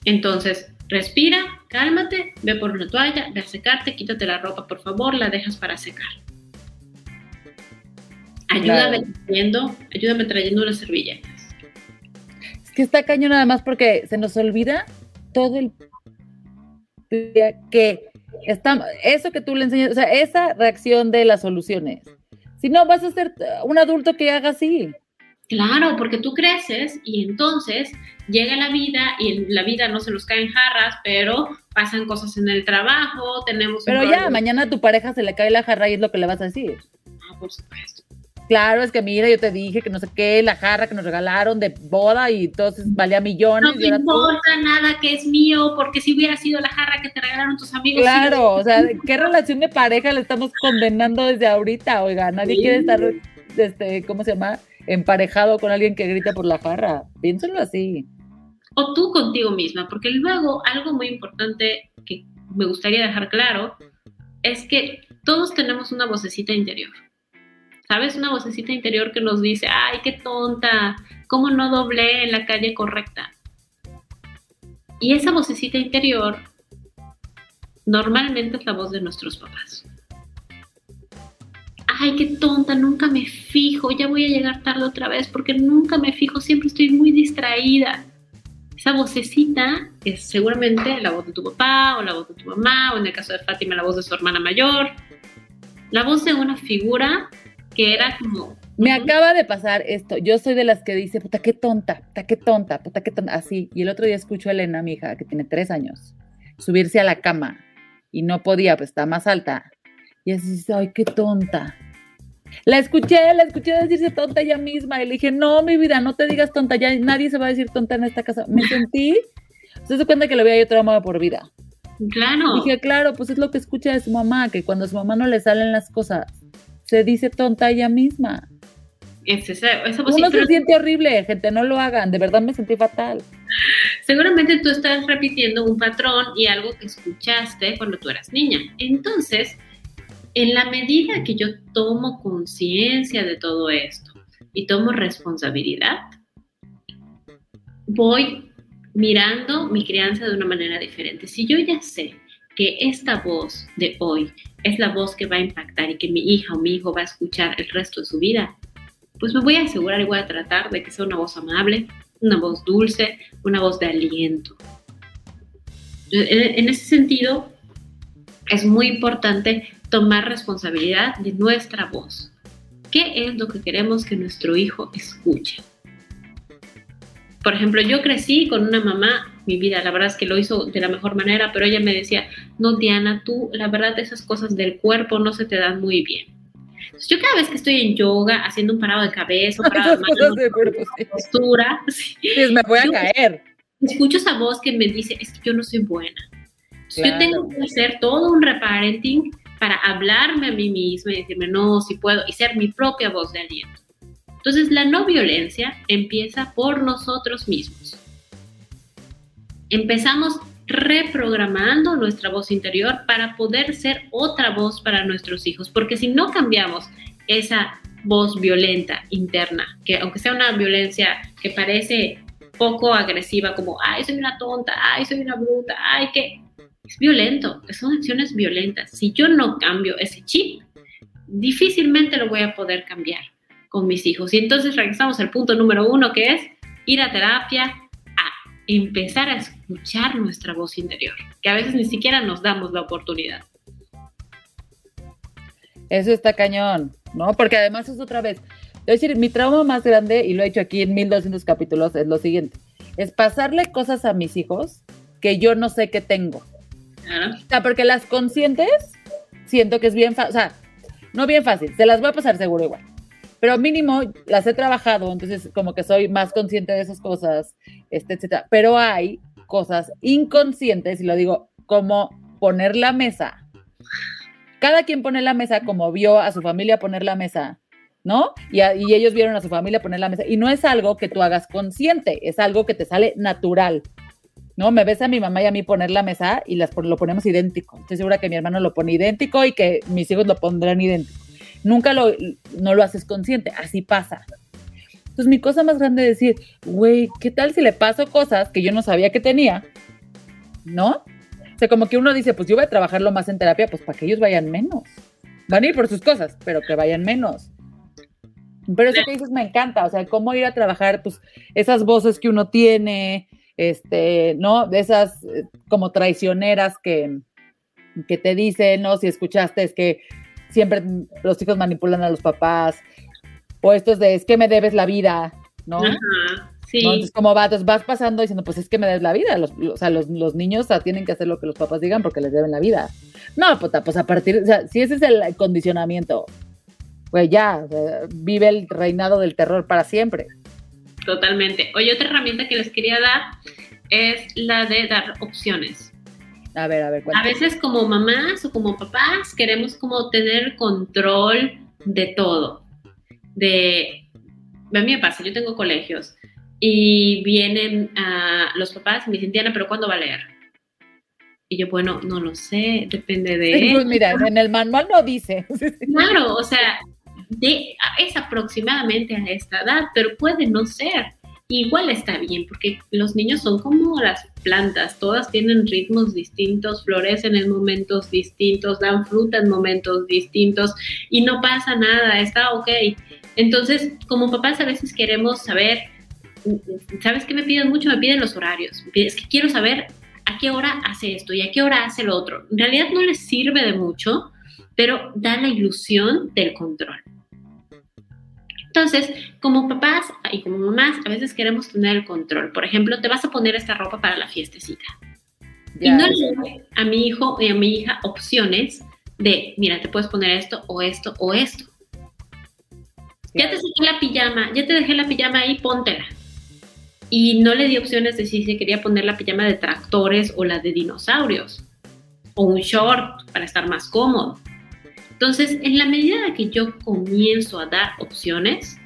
Entonces, respira, cálmate, ve por una toalla, ve a secarte, quítate la ropa, por favor, la dejas para secar. Ayúdame Claro. trayendo, ayúdame trayendo unas servilletas. es que está cañón nada más porque se nos olvida todo el día que está, eso que tú le enseñas, o sea, esa reacción de las soluciones. Si no, vas a ser un adulto que haga así. Claro, porque tú creces y entonces llega la vida y en la vida no se nos caen jarras, pero pasan cosas en el trabajo, tenemos Pero ya, mañana a tu pareja se le cae la jarra y es lo que le vas a decir. por supuesto. Claro, es que mira, yo te dije que no sé qué, la jarra que nos regalaron de boda y entonces valía millones. No me importa nada que es mío, porque si hubiera sido la jarra que te regalaron tus amigos. Claro, o sea, ¿qué relación de pareja le estamos condenando desde ahorita? Oiga, nadie quiere estar, este, ¿cómo se llama? Emparejado con alguien que grita por la jarra. Piénsalo así. O tú contigo misma, porque luego algo muy importante que me gustaría dejar claro es que todos tenemos una vocecita interior. ¿Sabes? Una vocecita interior que nos dice, ay, qué tonta, ¿cómo no doblé en la calle correcta? Y esa vocecita interior normalmente es la voz de nuestros papás. Ay, qué tonta, nunca me fijo, ya voy a llegar tarde otra vez porque nunca me fijo, siempre estoy muy distraída. Esa vocecita es seguramente la voz de tu papá o la voz de tu mamá o en el caso de Fátima la voz de su hermana mayor. La voz de una figura que era como... Me acaba de pasar esto. Yo soy de las que dice, puta, qué tonta, puta, qué tonta, puta, qué tonta. Así. Y el otro día escucho a Elena, mi hija, que tiene tres años, subirse a la cama y no podía, pues está más alta. Y así dice, ay, qué tonta. La escuché, la escuché decirse tonta ella misma. Y le dije, no, mi vida, no te digas tonta. Ya nadie se va a decir tonta en esta casa. Me sentí, se da cuenta que le había yo trauma por vida. Claro. dije, claro, pues es lo que escucha de su mamá, que cuando a su mamá no le salen las cosas, se dice tonta ella misma. Es esa, esa Uno se siente horrible, gente, no lo hagan, de verdad me sentí fatal. Seguramente tú estás repitiendo un patrón y algo que escuchaste cuando tú eras niña. Entonces, en la medida que yo tomo conciencia de todo esto y tomo responsabilidad, voy mirando mi crianza de una manera diferente. Si yo ya sé que esta voz de hoy es la voz que va a impactar y que mi hija o mi hijo va a escuchar el resto de su vida, pues me voy a asegurar y voy a tratar de que sea una voz amable, una voz dulce, una voz de aliento. En, ese sentido, es muy importante tomar responsabilidad de nuestra voz. ¿Qué es lo que queremos que nuestro hijo escuche? Por ejemplo, yo crecí con una mamá mi vida. La verdad es que lo hizo de la mejor manera, pero ella me decía, no, Diana, tú, la verdad, esas cosas del cuerpo no se te dan muy bien. Entonces, yo cada vez que estoy en yoga, haciendo un parado de cabeza, un parado de de cuerpo, postura, sí. Pues me voy a caer. Escucho esa voz que me dice, es que yo no soy buena. Yo tengo que hacer todo un reparenting para hablarme a mí misma y decirme, no, si puedo, y ser mi propia voz de aliento. Entonces, la no violencia empieza por nosotros mismos empezamos reprogramando nuestra voz interior para poder ser otra voz para nuestros hijos, porque si no cambiamos esa voz violenta interna, que aunque sea una violencia que parece poco agresiva, como, ay, soy una tonta, ay, soy una bruta, ay, que es violento, son acciones violentas. Si yo no cambio ese chip, difícilmente lo voy a poder cambiar con mis hijos. Y entonces regresamos al punto número uno, que es ir a terapia, empezar a escuchar nuestra voz interior, que a veces ni siquiera nos damos la oportunidad. Eso está cañón, ¿no? Porque además es otra vez, es decir, mi trauma más grande, y lo he hecho aquí en 1200 capítulos, es lo siguiente, es pasarle cosas a mis hijos que yo no sé que tengo. O sea, porque las conscientes siento que es bien fácil, o sea, no bien fácil, se las voy a pasar seguro igual pero mínimo las he trabajado, entonces como que soy más consciente de esas cosas, este, etcétera. Pero hay cosas inconscientes, y lo digo, como poner la mesa. Cada quien pone la mesa como vio a su familia poner la mesa, ¿no? Y, y, ellos vieron a su familia poner la mesa. Y no es algo que tú hagas consciente, es algo que te sale natural. ¿No? Me ves a mi mamá y a mí poner la mesa y las, lo ponemos idéntico. Estoy segura que mi hermano lo pone idéntico y que mis hijos lo pondrán idéntico nunca lo, no lo haces consciente, así pasa. Entonces mi cosa más grande es decir, güey, ¿qué tal si le paso cosas que yo no sabía que tenía? ¿No? O sea, como que uno dice, pues yo voy a trabajarlo más en terapia, pues para que ellos vayan menos. Van a ir por sus cosas, pero que vayan menos. Pero eso que dices me encanta, o sea, cómo ir a trabajar, pues, esas voces que uno tiene, este, ¿no? De esas eh, como traicioneras que, que te dicen, ¿no? Si escuchaste, es que siempre los hijos manipulan a los papás, o estos de es que me debes la vida, ¿no? sí. Entonces, ¿cómo va? Entonces vas pasando diciendo, pues es que me debes la vida. Los, o sea, los, niños tienen que hacer lo que los papás digan porque les deben la vida. No, puta, pues a partir, o sea, si ese es el condicionamiento, pues ya, o sea, vive el reinado del terror para siempre. Totalmente. Oye, otra herramienta que les quería dar es la de dar opciones. A ver, a ver. A cuéntame. veces como mamás o como papás queremos como tener control de todo. De, a mí me pasa, yo tengo colegios y vienen ah, los papás y me dicen, Diana, pero ¿cuándo va a leer? Y yo, bueno, no lo sé, depende de Sí, pues mira, en el manual no dice. Claro, o sea, de, es aproximadamente a esta edad, pero puede no ser. Igual está bien, porque los niños son como las plantas, todas tienen ritmos distintos, florecen en momentos distintos, dan fruta en momentos distintos y no pasa nada, está ok. Entonces, como papás a veces queremos saber, ¿sabes qué me piden mucho? Me piden los horarios. Es que quiero saber a qué hora hace esto y a qué hora hace lo otro. En realidad no les sirve de mucho, pero da la ilusión del control. Entonces, como papás y como mamás, a veces queremos tener el control. Por ejemplo, te vas a poner esta ropa para la fiestecita. y Ya, no le doy a mi hijo y a mi hija opciones de, mira, te puedes poner esto o esto o esto. Ya te saqué la pijama, ya te dejé la pijama ahí, póntela. Y no le di opciones de si se quería poner la pijama de tractores o la de dinosaurios. O un short para estar más cómodo. Entonces, en la medida que yo comienzo a dar opciones,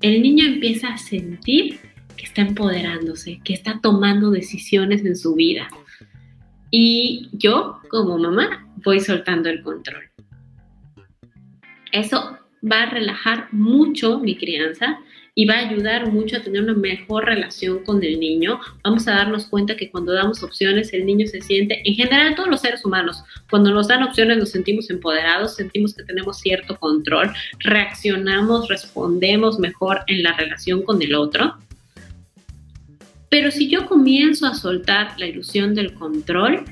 el niño empieza a sentir que está empoderándose, que está tomando decisiones en su vida. Y yo, como mamá, voy soltando el control. Eso va a relajar mucho mi crianza y va a ayudar mucho a tener una mejor relación con el niño. Vamos a darnos cuenta que cuando damos opciones, el niño se siente, en general todos los seres humanos, cuando nos dan opciones nos sentimos empoderados, sentimos que tenemos cierto control, reaccionamos, respondemos mejor en la relación con el otro. Pero si yo comienzo a soltar la ilusión del control,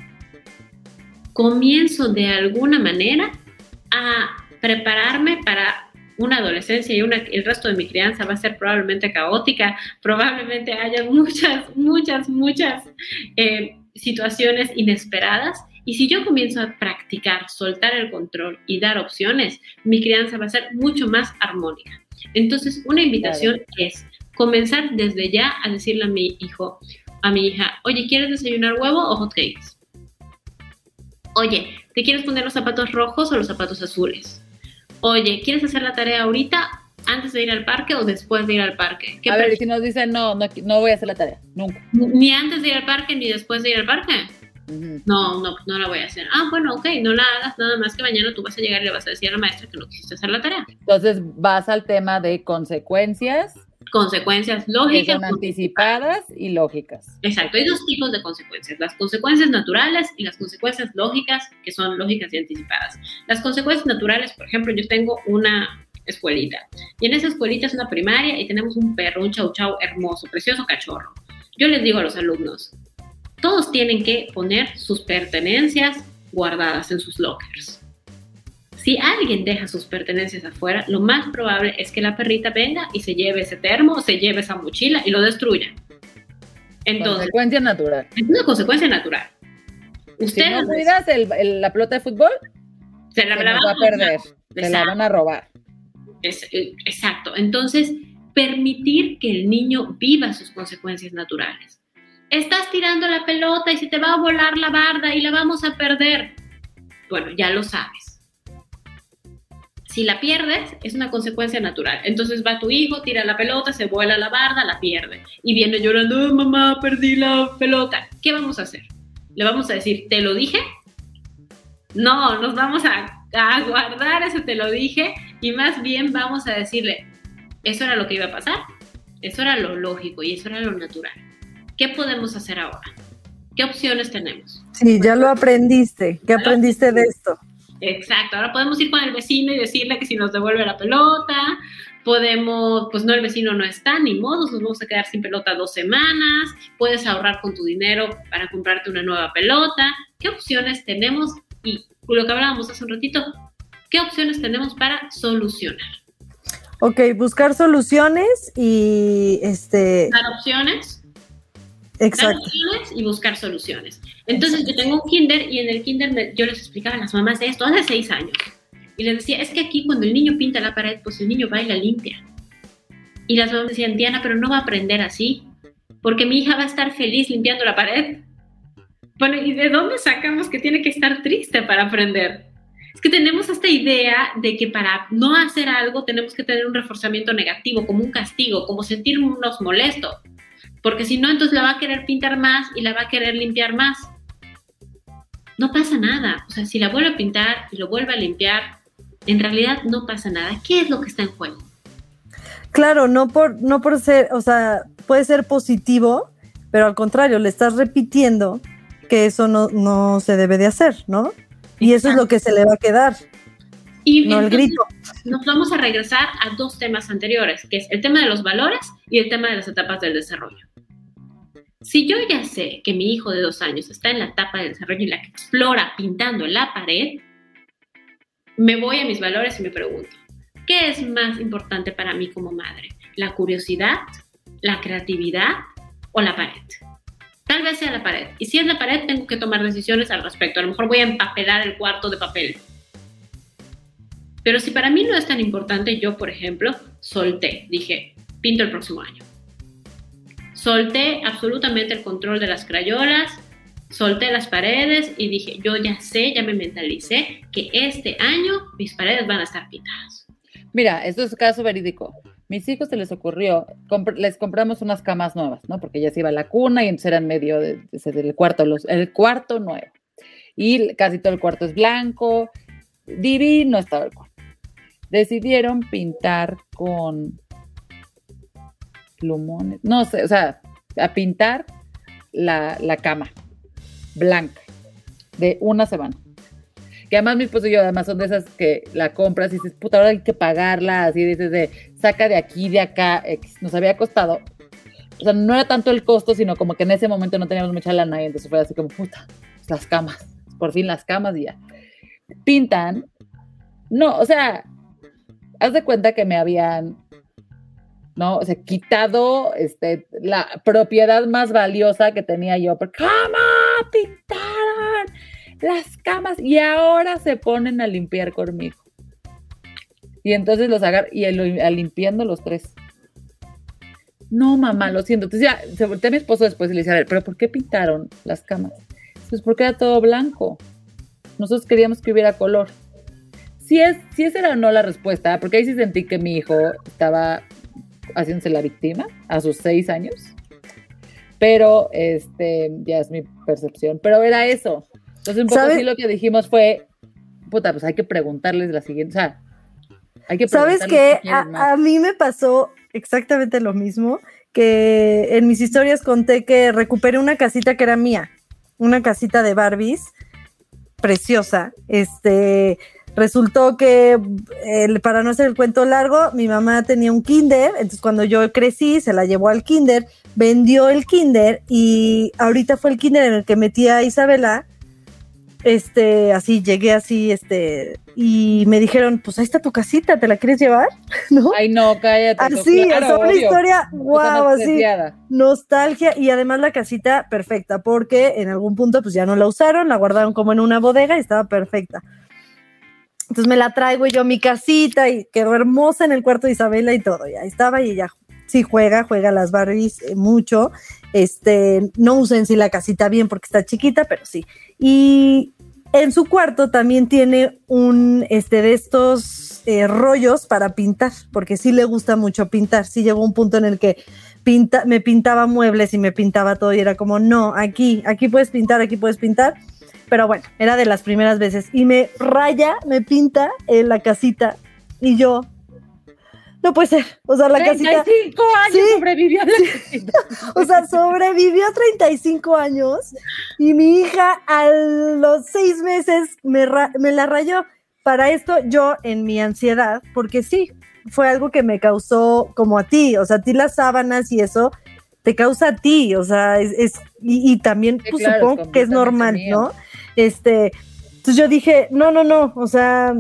comienzo de alguna manera a prepararme para una adolescencia y una, el resto de mi crianza va a ser probablemente caótica, probablemente haya muchas, muchas, muchas eh, situaciones inesperadas. Y si yo comienzo a practicar, soltar el control y dar opciones, mi crianza va a ser mucho más armónica. Entonces, una invitación es comenzar desde ya a decirle a mi hijo, a mi hija, oye, ¿quieres desayunar huevo o hot cakes? Oye, ¿te quieres poner los zapatos rojos o los zapatos azules? Oye, ¿quieres hacer la tarea ahorita, antes de ir al parque o después de ir al parque? a ver, si nos dicen, no, no, no voy a hacer la tarea, nunca. Ni antes de ir al parque ni después de ir al parque. Uh -huh. No, no, no la voy a hacer. Ah, bueno, ok, no la hagas, nada más que mañana tú vas a llegar y le vas a decir a la maestra que no quisiste hacer la tarea. Entonces vas al tema de consecuencias. Consecuencias lógicas. Anticipadas y lógicas. Exacto, hay dos tipos de consecuencias, las consecuencias naturales y las consecuencias lógicas, que son lógicas y anticipadas. Las consecuencias naturales, por ejemplo, yo tengo una escuelita y en esa escuelita es una primaria y tenemos un perro, un chau chau hermoso, precioso cachorro. Yo les digo a los alumnos, todos tienen que poner sus pertenencias guardadas en sus lockers. Si alguien deja sus pertenencias afuera, lo más probable es que la perrita venga y se lleve ese termo, se lleve esa mochila y lo destruya. Entonces, consecuencia natural. Es una consecuencia natural. Usted si no cuidas el, el, la pelota de fútbol, se la, se la va a perder, se la van a robar. Es, exacto. Entonces, permitir que el niño viva sus consecuencias naturales. Estás tirando la pelota y se te va a volar la barda y la vamos a perder. Bueno, ya lo sabes si la pierdes, es una consecuencia natural. Entonces va tu hijo, tira la pelota, se vuela la barda, la pierde. Y viene llorando, oh, mamá, perdí la pelota. ¿Qué vamos a hacer? ¿Le vamos a decir, te lo dije? No, nos vamos a, a guardar eso te lo dije y más bien vamos a decirle, eso era lo que iba a pasar, eso era lo lógico y eso era lo natural. ¿Qué podemos hacer ahora? ¿Qué opciones tenemos? Sí, ya lo aprendiste. ¿Qué aprendiste de esto? Exacto, ahora podemos ir con el vecino y decirle que si nos devuelve la pelota, podemos, pues no, el vecino no está, ni modo, nos vamos a quedar sin pelota dos semanas, puedes ahorrar con tu dinero para comprarte una nueva pelota. ¿Qué opciones tenemos? Y lo que hablábamos hace un ratito, ¿qué opciones tenemos para solucionar? Ok, buscar soluciones y este... Dar opciones. Exacto. Dar opciones y buscar soluciones. Entonces yo tengo un kinder y en el kinder me, yo les explicaba a las mamás de esto hace seis años. Y les decía, es que aquí cuando el niño pinta la pared, pues el niño va y la limpia. Y las mamás decían, Diana, pero no va a aprender así, porque mi hija va a estar feliz limpiando la pared. Bueno, ¿y de dónde sacamos que tiene que estar triste para aprender? Es que tenemos esta idea de que para no hacer algo tenemos que tener un reforzamiento negativo, como un castigo, como sentirnos molestos, porque si no, entonces la va a querer pintar más y la va a querer limpiar más. No pasa nada, o sea, si la vuelve a pintar y lo vuelve a limpiar, en realidad no pasa nada. ¿Qué es lo que está en juego? Claro, no por, no por ser, o sea, puede ser positivo, pero al contrario, le estás repitiendo que eso no, no se debe de hacer, ¿no? Y eso es lo que se le va a quedar. Y no el grito. nos vamos a regresar a dos temas anteriores, que es el tema de los valores y el tema de las etapas del desarrollo. Si yo ya sé que mi hijo de dos años está en la etapa del desarrollo en la que explora pintando la pared, me voy a mis valores y me pregunto, ¿qué es más importante para mí como madre? ¿La curiosidad, la creatividad o la pared? Tal vez sea la pared. Y si es la pared, tengo que tomar decisiones al respecto. A lo mejor voy a empapelar el cuarto de papel. Pero si para mí no es tan importante, yo, por ejemplo, solté. Dije, pinto el próximo año. Solté absolutamente el control de las crayolas, solté las paredes y dije, yo ya sé, ya me mentalicé que este año mis paredes van a estar pintadas. Mira, esto es caso verídico. Mis hijos se les ocurrió, les compramos unas camas nuevas, ¿no? Porque ya se iba la cuna y entonces eran medio de- de- del cuarto, el cuarto nuevo. Y casi todo el cuarto es blanco, divino estaba el cuarto. Decidieron pintar con plumones, no sé, o sea, a pintar la, la cama blanca de una semana. Que además mi esposo y yo además son de esas que la compras y dices, puta, ahora hay que pagarla, así dices de, saca de aquí, de acá, nos había costado. O sea, no era tanto el costo, sino como que en ese momento no teníamos mucha lana y entonces fue así como, puta, las camas, por fin las camas y ya. Pintan, no, o sea, haz de cuenta que me habían, ¿no? O sea, quitado este, la propiedad más valiosa que tenía yo, porque, ¿cómo pintaron las camas? Y ahora se ponen a limpiar conmigo. Y entonces los agarro, y a limpiando los tres. No, mamá, lo siento. Entonces ya se voltea a mi esposo después y le dice, a ver, ¿pero por qué pintaron las camas? Pues porque era todo blanco. Nosotros queríamos que hubiera color. Si es, si esa era o no la respuesta, porque ahí sí sentí que mi hijo estaba haciéndose la víctima a sus seis años. Pero este ya es mi percepción. Pero era eso. Entonces, un poco ¿Sabes? así lo que dijimos fue, puta, pues hay que preguntarles la siguiente. O sea, hay que ¿Sabes qué? más. A, a mí me pasó exactamente lo mismo, que en mis historias conté que recuperé una casita que era mía, una casita de Barbies, preciosa. Este, resultó que, eh, para no hacer el cuento largo, mi mamá tenía un kinder, entonces cuando yo crecí, se la llevó al kinder, vendió el kinder y ahorita fue el kinder en el que metí a Isabela este, así llegué así, este, y me dijeron, pues ahí está tu casita, ¿te la quieres llevar? ¿No? Ay, no, cállate. Así, claro, sea, una obvio. historia, wow, así, nostalgia, y además la casita perfecta, porque en algún punto pues ya no la usaron, la guardaron como en una bodega y estaba perfecta. Entonces me la traigo yo a mi casita y quedó hermosa en el cuarto de Isabela y todo, y ahí estaba y ella sí juega, juega las Barbies eh, mucho, este, no usen sí la casita bien porque está chiquita, pero sí. Y en su cuarto también tiene un este de estos eh, rollos para pintar, porque sí le gusta mucho pintar. Sí llegó un punto en el que pinta, me pintaba muebles y me pintaba todo y era como, no, aquí, aquí puedes pintar, aquí puedes pintar. Pero bueno, era de las primeras veces. Y me raya, me pinta en la casita y yo, no puede ser. O sea, la casita... 35 años Sí. sobrevivió la casita. O sea, sobrevivió 35 años y mi hija a los seis meses me, ra- me la rayó. Para esto yo en mi ansiedad, porque sí, fue algo que me causó como a ti, o sea, a ti las sábanas y eso te causa a ti, o sea, es, es- y, y también Sí, pues, claro, supongo que es normal, mío. ¿no? Este, entonces yo dije, no, no, no, o sea,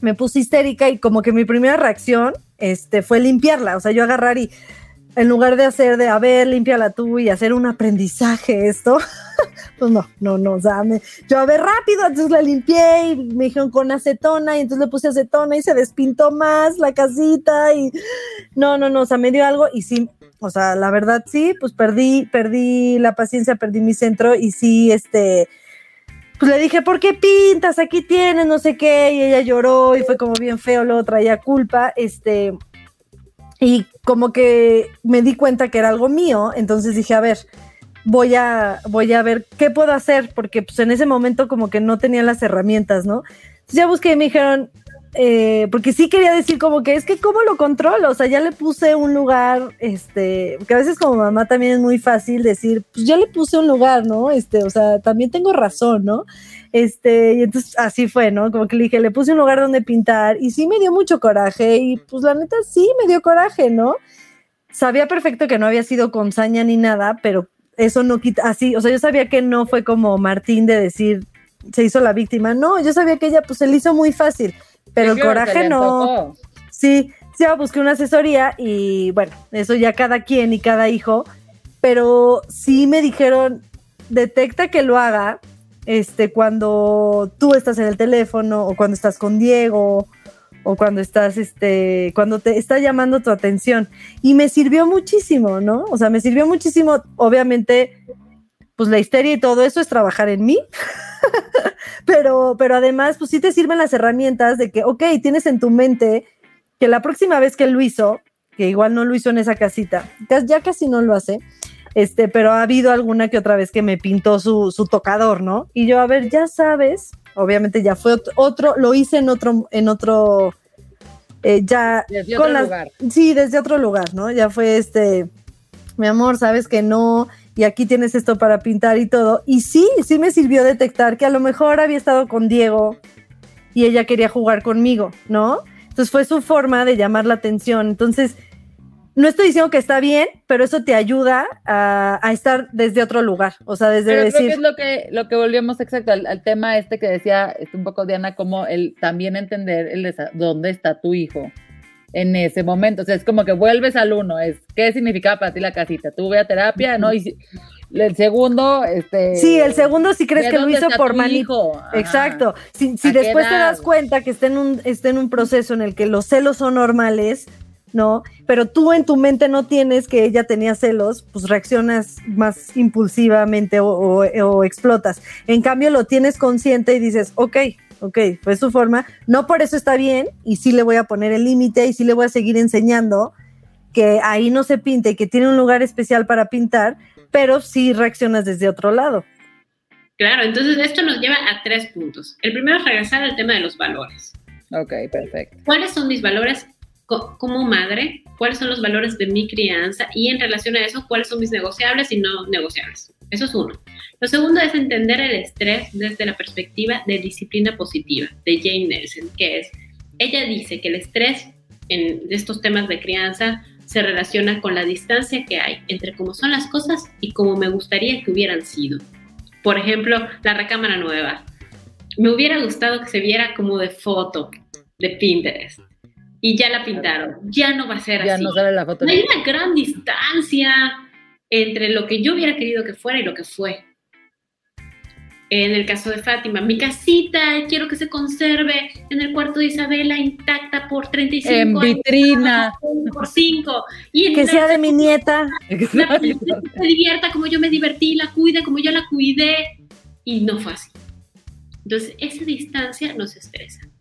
me puse histérica y como que mi primera reacción este, fue limpiarla, o sea, yo agarrar y en lugar de hacer de, a ver, límpiala tú y hacer un aprendizaje esto, Pues no, no, no, o sea, me, yo a ver rápido, entonces la limpié y me dijeron con acetona y entonces le puse acetona y se despintó más la casita y no, no, no, o sea, me dio algo y sí, o sea, la verdad sí, pues perdí, perdí la paciencia, perdí mi centro y sí, este, pues le dije, ¿por qué pintas? Aquí tienes, no sé qué, y ella lloró y fue como bien feo, luego traía culpa, este, y como que me di cuenta que era algo mío, entonces dije, a ver, voy a, voy a ver qué puedo hacer, porque pues en ese momento como que no tenía las herramientas, ¿no? Entonces ya busqué y me dijeron, eh, porque sí quería decir como que es que cómo lo controlo, o sea, ya le puse un lugar, este, que a veces como mamá también es muy fácil decir, pues ya le puse un lugar, ¿no? Este, o sea, también tengo razón, ¿no? Este, y entonces así fue, ¿no? Como que le dije, le puse un lugar donde pintar y sí me dio mucho coraje y pues la neta sí me dio coraje, ¿no? Sabía perfecto que no había sido con saña ni nada, pero eso no quita, así, o sea, yo sabía que no fue como Martín de decir, se hizo la víctima, no, yo sabía que ella pues se le hizo muy fácil, pero el coraje no. Sí, sí, busqué una asesoría y bueno, eso ya cada quien y cada hijo, pero sí me dijeron, detecta que lo haga, este, cuando tú estás en el teléfono o cuando estás con Diego o cuando estás, este, cuando te está llamando tu atención. Y me sirvió muchísimo, ¿no? O sea, me sirvió muchísimo, obviamente, pues la histeria y todo eso es trabajar en mí, pero, pero además, pues sí te sirven las herramientas de que, ok, tienes en tu mente que la próxima vez que lo hizo, que igual no lo hizo en esa casita, ya casi no lo hace, este, pero ha habido alguna que otra vez que me pintó su, su tocador, ¿no? Y yo, a ver, ya sabes, obviamente ya fue otro, lo hice en otro, en otro, eh, ya desde otro lugar. Sí, desde otro lugar, ¿no? Ya fue este, mi amor, sabes que no, y aquí tienes esto para pintar y todo. Y sí, sí me sirvió detectar que a lo mejor había estado con Diego y ella quería jugar conmigo, ¿no? Entonces fue su forma de llamar la atención. Entonces, no estoy diciendo que está bien, pero eso te ayuda a, estar desde otro lugar, o sea, desde pero decir... Creo que es lo que, lo que volvemos exacto al, tema este que decía este, un poco Diana, como el también entender el dónde está tu hijo en ese momento, o sea, es como que vuelves al uno, es qué significaba para ti la casita, tuve a terapia, ¿no? Y el segundo, este... Sí, el segundo si crees que lo hizo por manijo. Exacto. Si, si después te das cuenta que está en, un, está en un proceso en el que los celos son normales, ¿no? Pero tú en tu mente no tienes que ella tenía celos, pues reaccionas más impulsivamente o, explotas. En cambio, lo tienes consciente y dices, ok, ok, fue su forma, no por eso está bien y sí le voy a poner el límite y sí le voy a seguir enseñando que ahí no se pinte y que tiene un lugar especial para pintar, pero sí reaccionas desde otro lado. Claro, entonces esto nos lleva a tres puntos. El primero es regresar al tema de los valores. Ok, perfecto. ¿Cuáles son mis valores como madre, cuáles son los valores de mi crianza y en relación a eso, cuáles son mis negociables y no negociables. Eso es uno. Lo segundo es entender el estrés desde la perspectiva de disciplina positiva de Jane Nelson, que es, ella dice que el estrés en estos temas de crianza se relaciona con la distancia que hay entre cómo son las cosas y cómo me gustaría que hubieran sido. Por ejemplo, la recámara nueva. Me hubiera gustado que se viera como de foto de Pinterest y ya la pintaron. Ya no va a ser ya así. No sale la foto. Hay una gran distancia entre lo que yo hubiera querido que fuera y lo que fue. En el caso de Fátima, mi casita, quiero que se conserve en el cuarto de Isabela intacta por 35 en vitrina. Por 5. Y que sea de mi nieta. La se divierta como yo me divertí, la cuide como yo la cuidé. Y no fue así. Entonces, esa distancia nos estresa.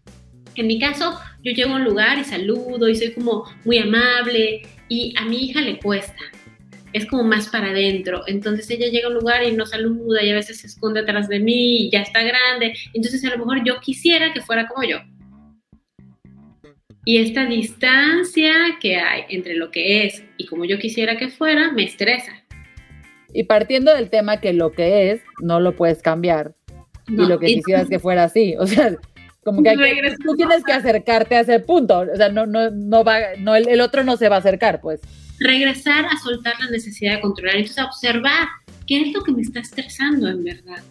En mi caso, yo llego a un lugar y saludo y soy como muy amable y a mi hija le cuesta. Es como más para adentro. Entonces ella llega a un lugar y no saluda y a veces se esconde atrás de mí y ya está grande. Entonces a lo mejor yo quisiera que fuera como yo. Y esta distancia que hay entre lo que es y como yo quisiera que fuera me estresa. Y partiendo del tema que lo que es no lo puedes cambiar y lo que quisieras que fuera así. O sea, como que, tú tienes que acercarte a ese punto, o sea, no, no, no va, no, el, otro no se va a acercar, pues. Regresar a soltar la necesidad de controlar, entonces a observar qué es lo que me está estresando en verdad.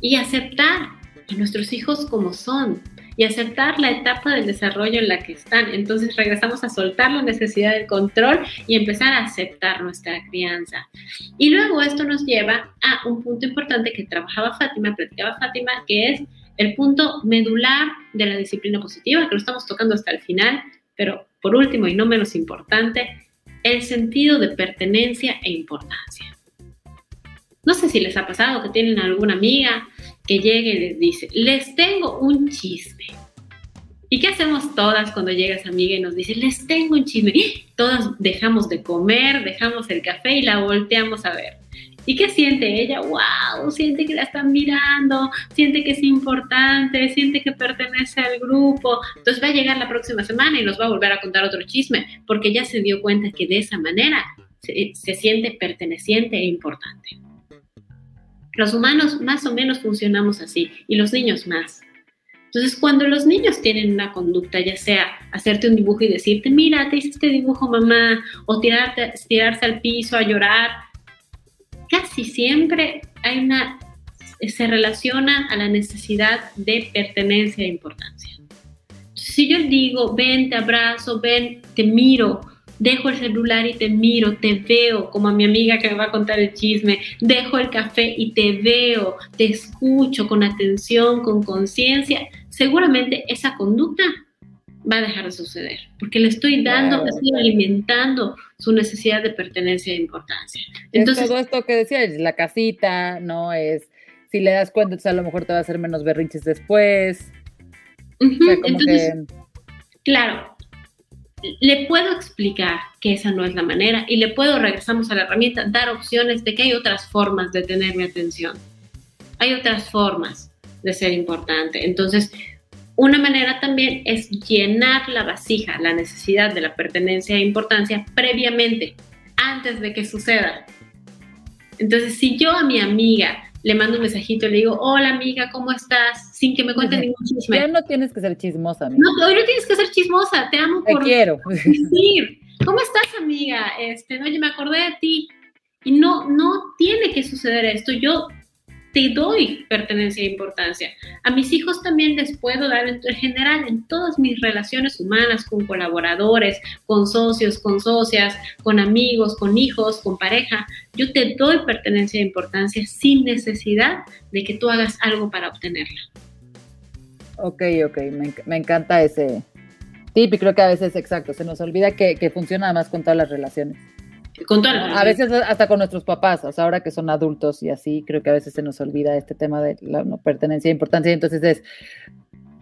Y aceptar a nuestros hijos como son. y aceptar la etapa del desarrollo en la que están. Entonces regresamos a soltar la necesidad del control y empezar a aceptar nuestra crianza. Y luego esto nos lleva a un punto importante que trabajaba Fátima, platicaba Fátima, que es el punto medular de la disciplina positiva, que lo estamos tocando hasta el final, pero por último y no menos importante, el sentido de pertenencia e importancia. No sé si les ha pasado que tienen alguna amiga que llegue y les dice, les tengo un chisme. ¿Y qué hacemos todas cuando llega esa amiga y nos dice, les tengo un chisme? Todas dejamos de comer, dejamos el café y la volteamos a ver. ¿Y qué siente ella? ¡Wow! Siente que la están mirando, siente que es importante, siente que pertenece al grupo. Entonces va a llegar la próxima semana y nos va a volver a contar otro chisme, porque ya se dio cuenta que de esa manera se, se siente perteneciente e importante. Los humanos más o menos funcionamos así y los niños más. Entonces, cuando los niños tienen una conducta, ya sea hacerte un dibujo y decirte, mira, te hice este dibujo, mamá, o tirarte, tirarse al piso a llorar, casi siempre hay una, se relaciona a la necesidad de pertenencia e importancia. Si yo digo, ven, te abrazo, ven, te miro, dejo el celular y te miro, te veo, como a mi amiga que me va a contar el chisme, dejo el café y te veo, te escucho con atención, con conciencia, seguramente esa conducta va a dejar de suceder, porque le estoy dando, estoy alimentando su necesidad de pertenencia e importancia. Entonces, todo esto que decía, es la casita, ¿no? Es, si le das cuenta, entonces a lo mejor te va a hacer menos berrinches después. entonces, claro, le puedo explicar que esa no es la manera y le puedo, regresamos a la herramienta, dar opciones de que hay otras formas de tener mi atención. Hay otras formas de ser importante. Entonces, una manera también es llenar la vasija, la necesidad de la pertenencia e importancia previamente, antes de que suceda. Entonces, si yo a mi amiga le mando un mensajito y le digo, hola amiga, ¿cómo estás? Sin que me cuente ningún chisme. Ya no tienes que ser chismosa, amiga. No, hoy no tienes que ser chismosa, te amo por... Te quiero. Decir, ¿cómo estás, amiga? Este, oye, me acordé de ti. Y no, no tiene que suceder esto. Yo te doy pertenencia e importancia. A mis hijos también les puedo dar en general en todas mis relaciones humanas, con colaboradores, con socios, con socias, con amigos, con hijos, con pareja. Yo te doy pertenencia e importancia sin necesidad de que tú hagas algo para obtenerla. Ok, ok, me, encanta ese tip y creo que a veces, exacto, se nos olvida que, que funciona más con todas las relaciones. Con a veces hasta con nuestros papás, o sea, ahora que son adultos y así, creo que a veces se nos olvida este tema de la no pertenencia e importancia. Entonces es,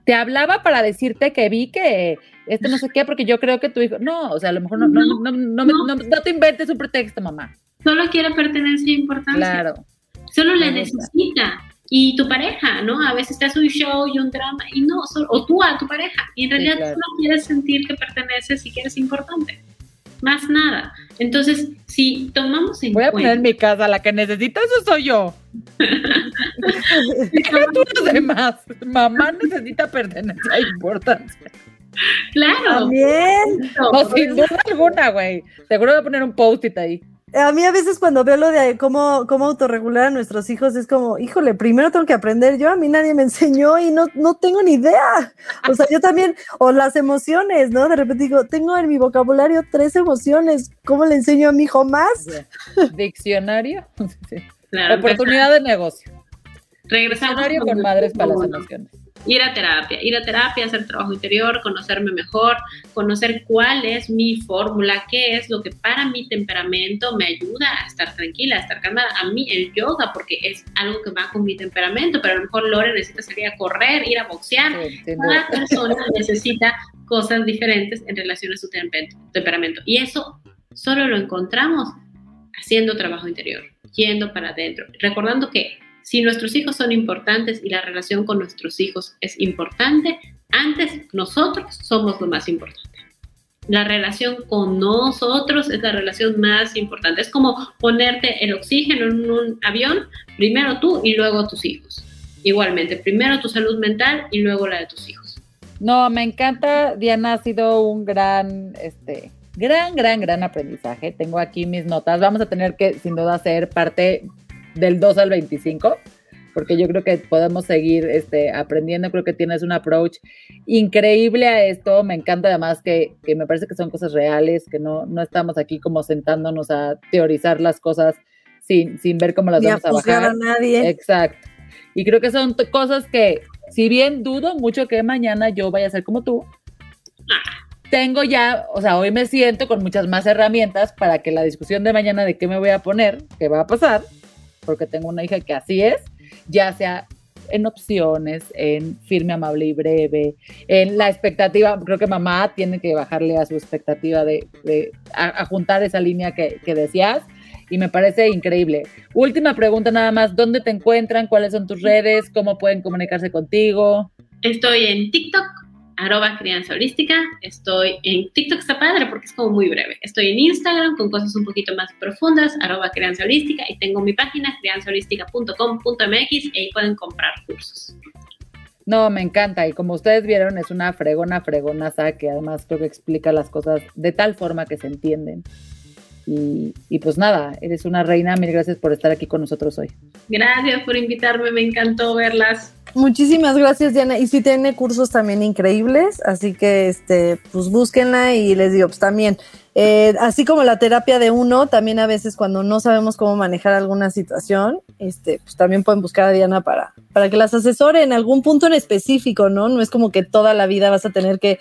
te hablaba para decirte que vi que esto no sé qué, porque yo creo que tu hijo, no, o sea, a lo mejor no, no, no, no, no, no te inventes un pretexto, mamá. Solo quiere pertenencia e importancia. Claro. Solo le necesita. Y tu pareja, ¿no? A veces te hace un show y un drama, y no, o tú a tu pareja, y en realidad tú no quieres sentir que perteneces y que eres importante más nada. Entonces, si tomamos en Voy a poner en mi casa, la que necesita, eso soy yo. tú los demás. Mamá necesita pertenencia e importancia. Claro. También. No, sin duda alguna, güey. Seguro voy a poner un post-it ahí. A mí a veces cuando veo lo de cómo, cómo autorregular a nuestros hijos es como, híjole, primero tengo que aprender yo, a mí nadie me enseñó y no, no tengo ni idea. O sea, yo también, o las emociones, ¿no? De repente digo, tengo en mi vocabulario tres emociones, ¿cómo le enseño a mi hijo más? Diccionario, oportunidad de negocio. Regresamos. Con madres para las emociones ir a terapia, ir a terapia, hacer trabajo interior, conocerme mejor, conocer cuál es mi fórmula, qué es lo que para mi temperamento me ayuda a estar tranquila, a estar calmada. A mí el yoga, porque es algo que va con mi temperamento, pero a lo mejor Lore necesita salir a correr, ir a boxear. Cada persona necesita cosas diferentes en relación a su temperamento. Y eso solo lo encontramos haciendo trabajo interior, yendo para adentro, recordando que si nuestros hijos son importantes y la relación con nuestros hijos es importante, antes nosotros somos lo más importante. La relación con nosotros es la relación más importante. Es como ponerte el oxígeno en un avión, primero tú y luego tus hijos. Igualmente, primero tu salud mental y luego la de tus hijos. No, me encanta, Diana, ha sido un gran, este, gran, gran, gran aprendizaje. Tengo aquí mis notas. Vamos a tener que, sin duda, hacer parte del 2 al 25, porque yo creo que podemos seguir este, aprendiendo. Creo que tienes un approach increíble a esto. Me encanta además que, que me parece que son cosas reales, que no, no estamos aquí como sentándonos a teorizar las cosas sin, sin ver cómo las Ni a vamos a juzgar bajar. a nadie. Exacto. Y creo que son cosas que, si bien dudo mucho que mañana yo vaya a ser como tú, tengo ya, o sea, hoy me siento con muchas más herramientas para que la discusión de mañana de qué me voy a poner, qué va a pasar, porque tengo una hija que así es, ya sea en opciones, en firme, amable y breve, en la expectativa, creo que mamá tiene que bajarle a su expectativa de, a, juntar esa línea que decías y me parece increíble. Última pregunta nada más, ¿dónde te encuentran? ¿Cuáles son tus redes? ¿Cómo pueden comunicarse contigo? Estoy en TikTok, arroba crianza holística. Estoy en TikTok, está padre porque es como muy breve. Estoy en Instagram con cosas un poquito más profundas, arroba crianza holística. Y tengo mi página, crianzaholística.com.mx y ahí pueden comprar cursos. No, me encanta. Y como ustedes vieron, es una fregona, fregonaza que además creo que explica las cosas de tal forma que se entienden. Y, y pues nada, eres una reina. Mil gracias por estar aquí con nosotros hoy. Gracias por invitarme, me encantó verlas. Muchísimas gracias, Diana. Y sí tiene cursos también increíbles, así que este, pues búsquenla y les digo, pues también, eh, así como la terapia de uno, también a veces cuando no sabemos cómo manejar alguna situación, este, pues también pueden buscar a Diana para, para que las asesore en algún punto en específico, ¿no? No es como que toda la vida vas a tener que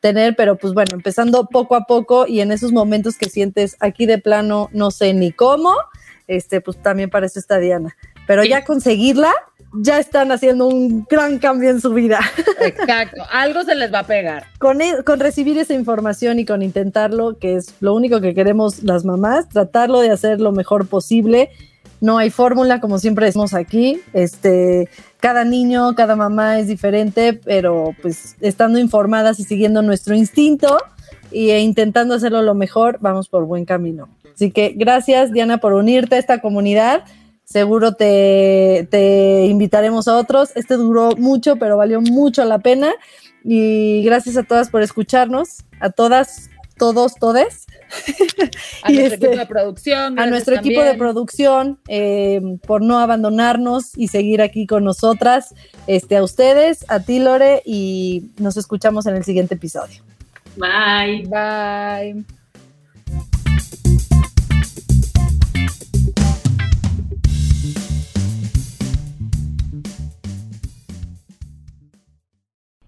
tener, pero pues bueno, empezando poco a poco y en esos momentos que sientes aquí de plano, no sé ni cómo, este, pues también para eso está Diana. Pero Sí. ya conseguirla, ya están haciendo un gran cambio en su vida. Exacto. Algo se les va a pegar. Con, e- con recibir esa información y con intentarlo, que es lo único que queremos las mamás, tratarlo de hacer lo mejor posible. No hay fórmula, como siempre decimos aquí. Este, cada niño, cada mamá es diferente, pero pues estando informadas y siguiendo nuestro instinto e intentando hacerlo lo mejor, vamos por buen camino. Así que gracias, Diana, por unirte a esta comunidad. Seguro te, te invitaremos a otros. Este duró mucho, pero valió mucho la pena. Y gracias a todas por escucharnos, a todas, todos, todes, A Y nuestro este, equipo de producción. a nuestro equipo de producción eh, por no abandonarnos y seguir aquí con nosotras, este, a ustedes, a ti Lore, y nos escuchamos en el siguiente episodio. Bye. Bye.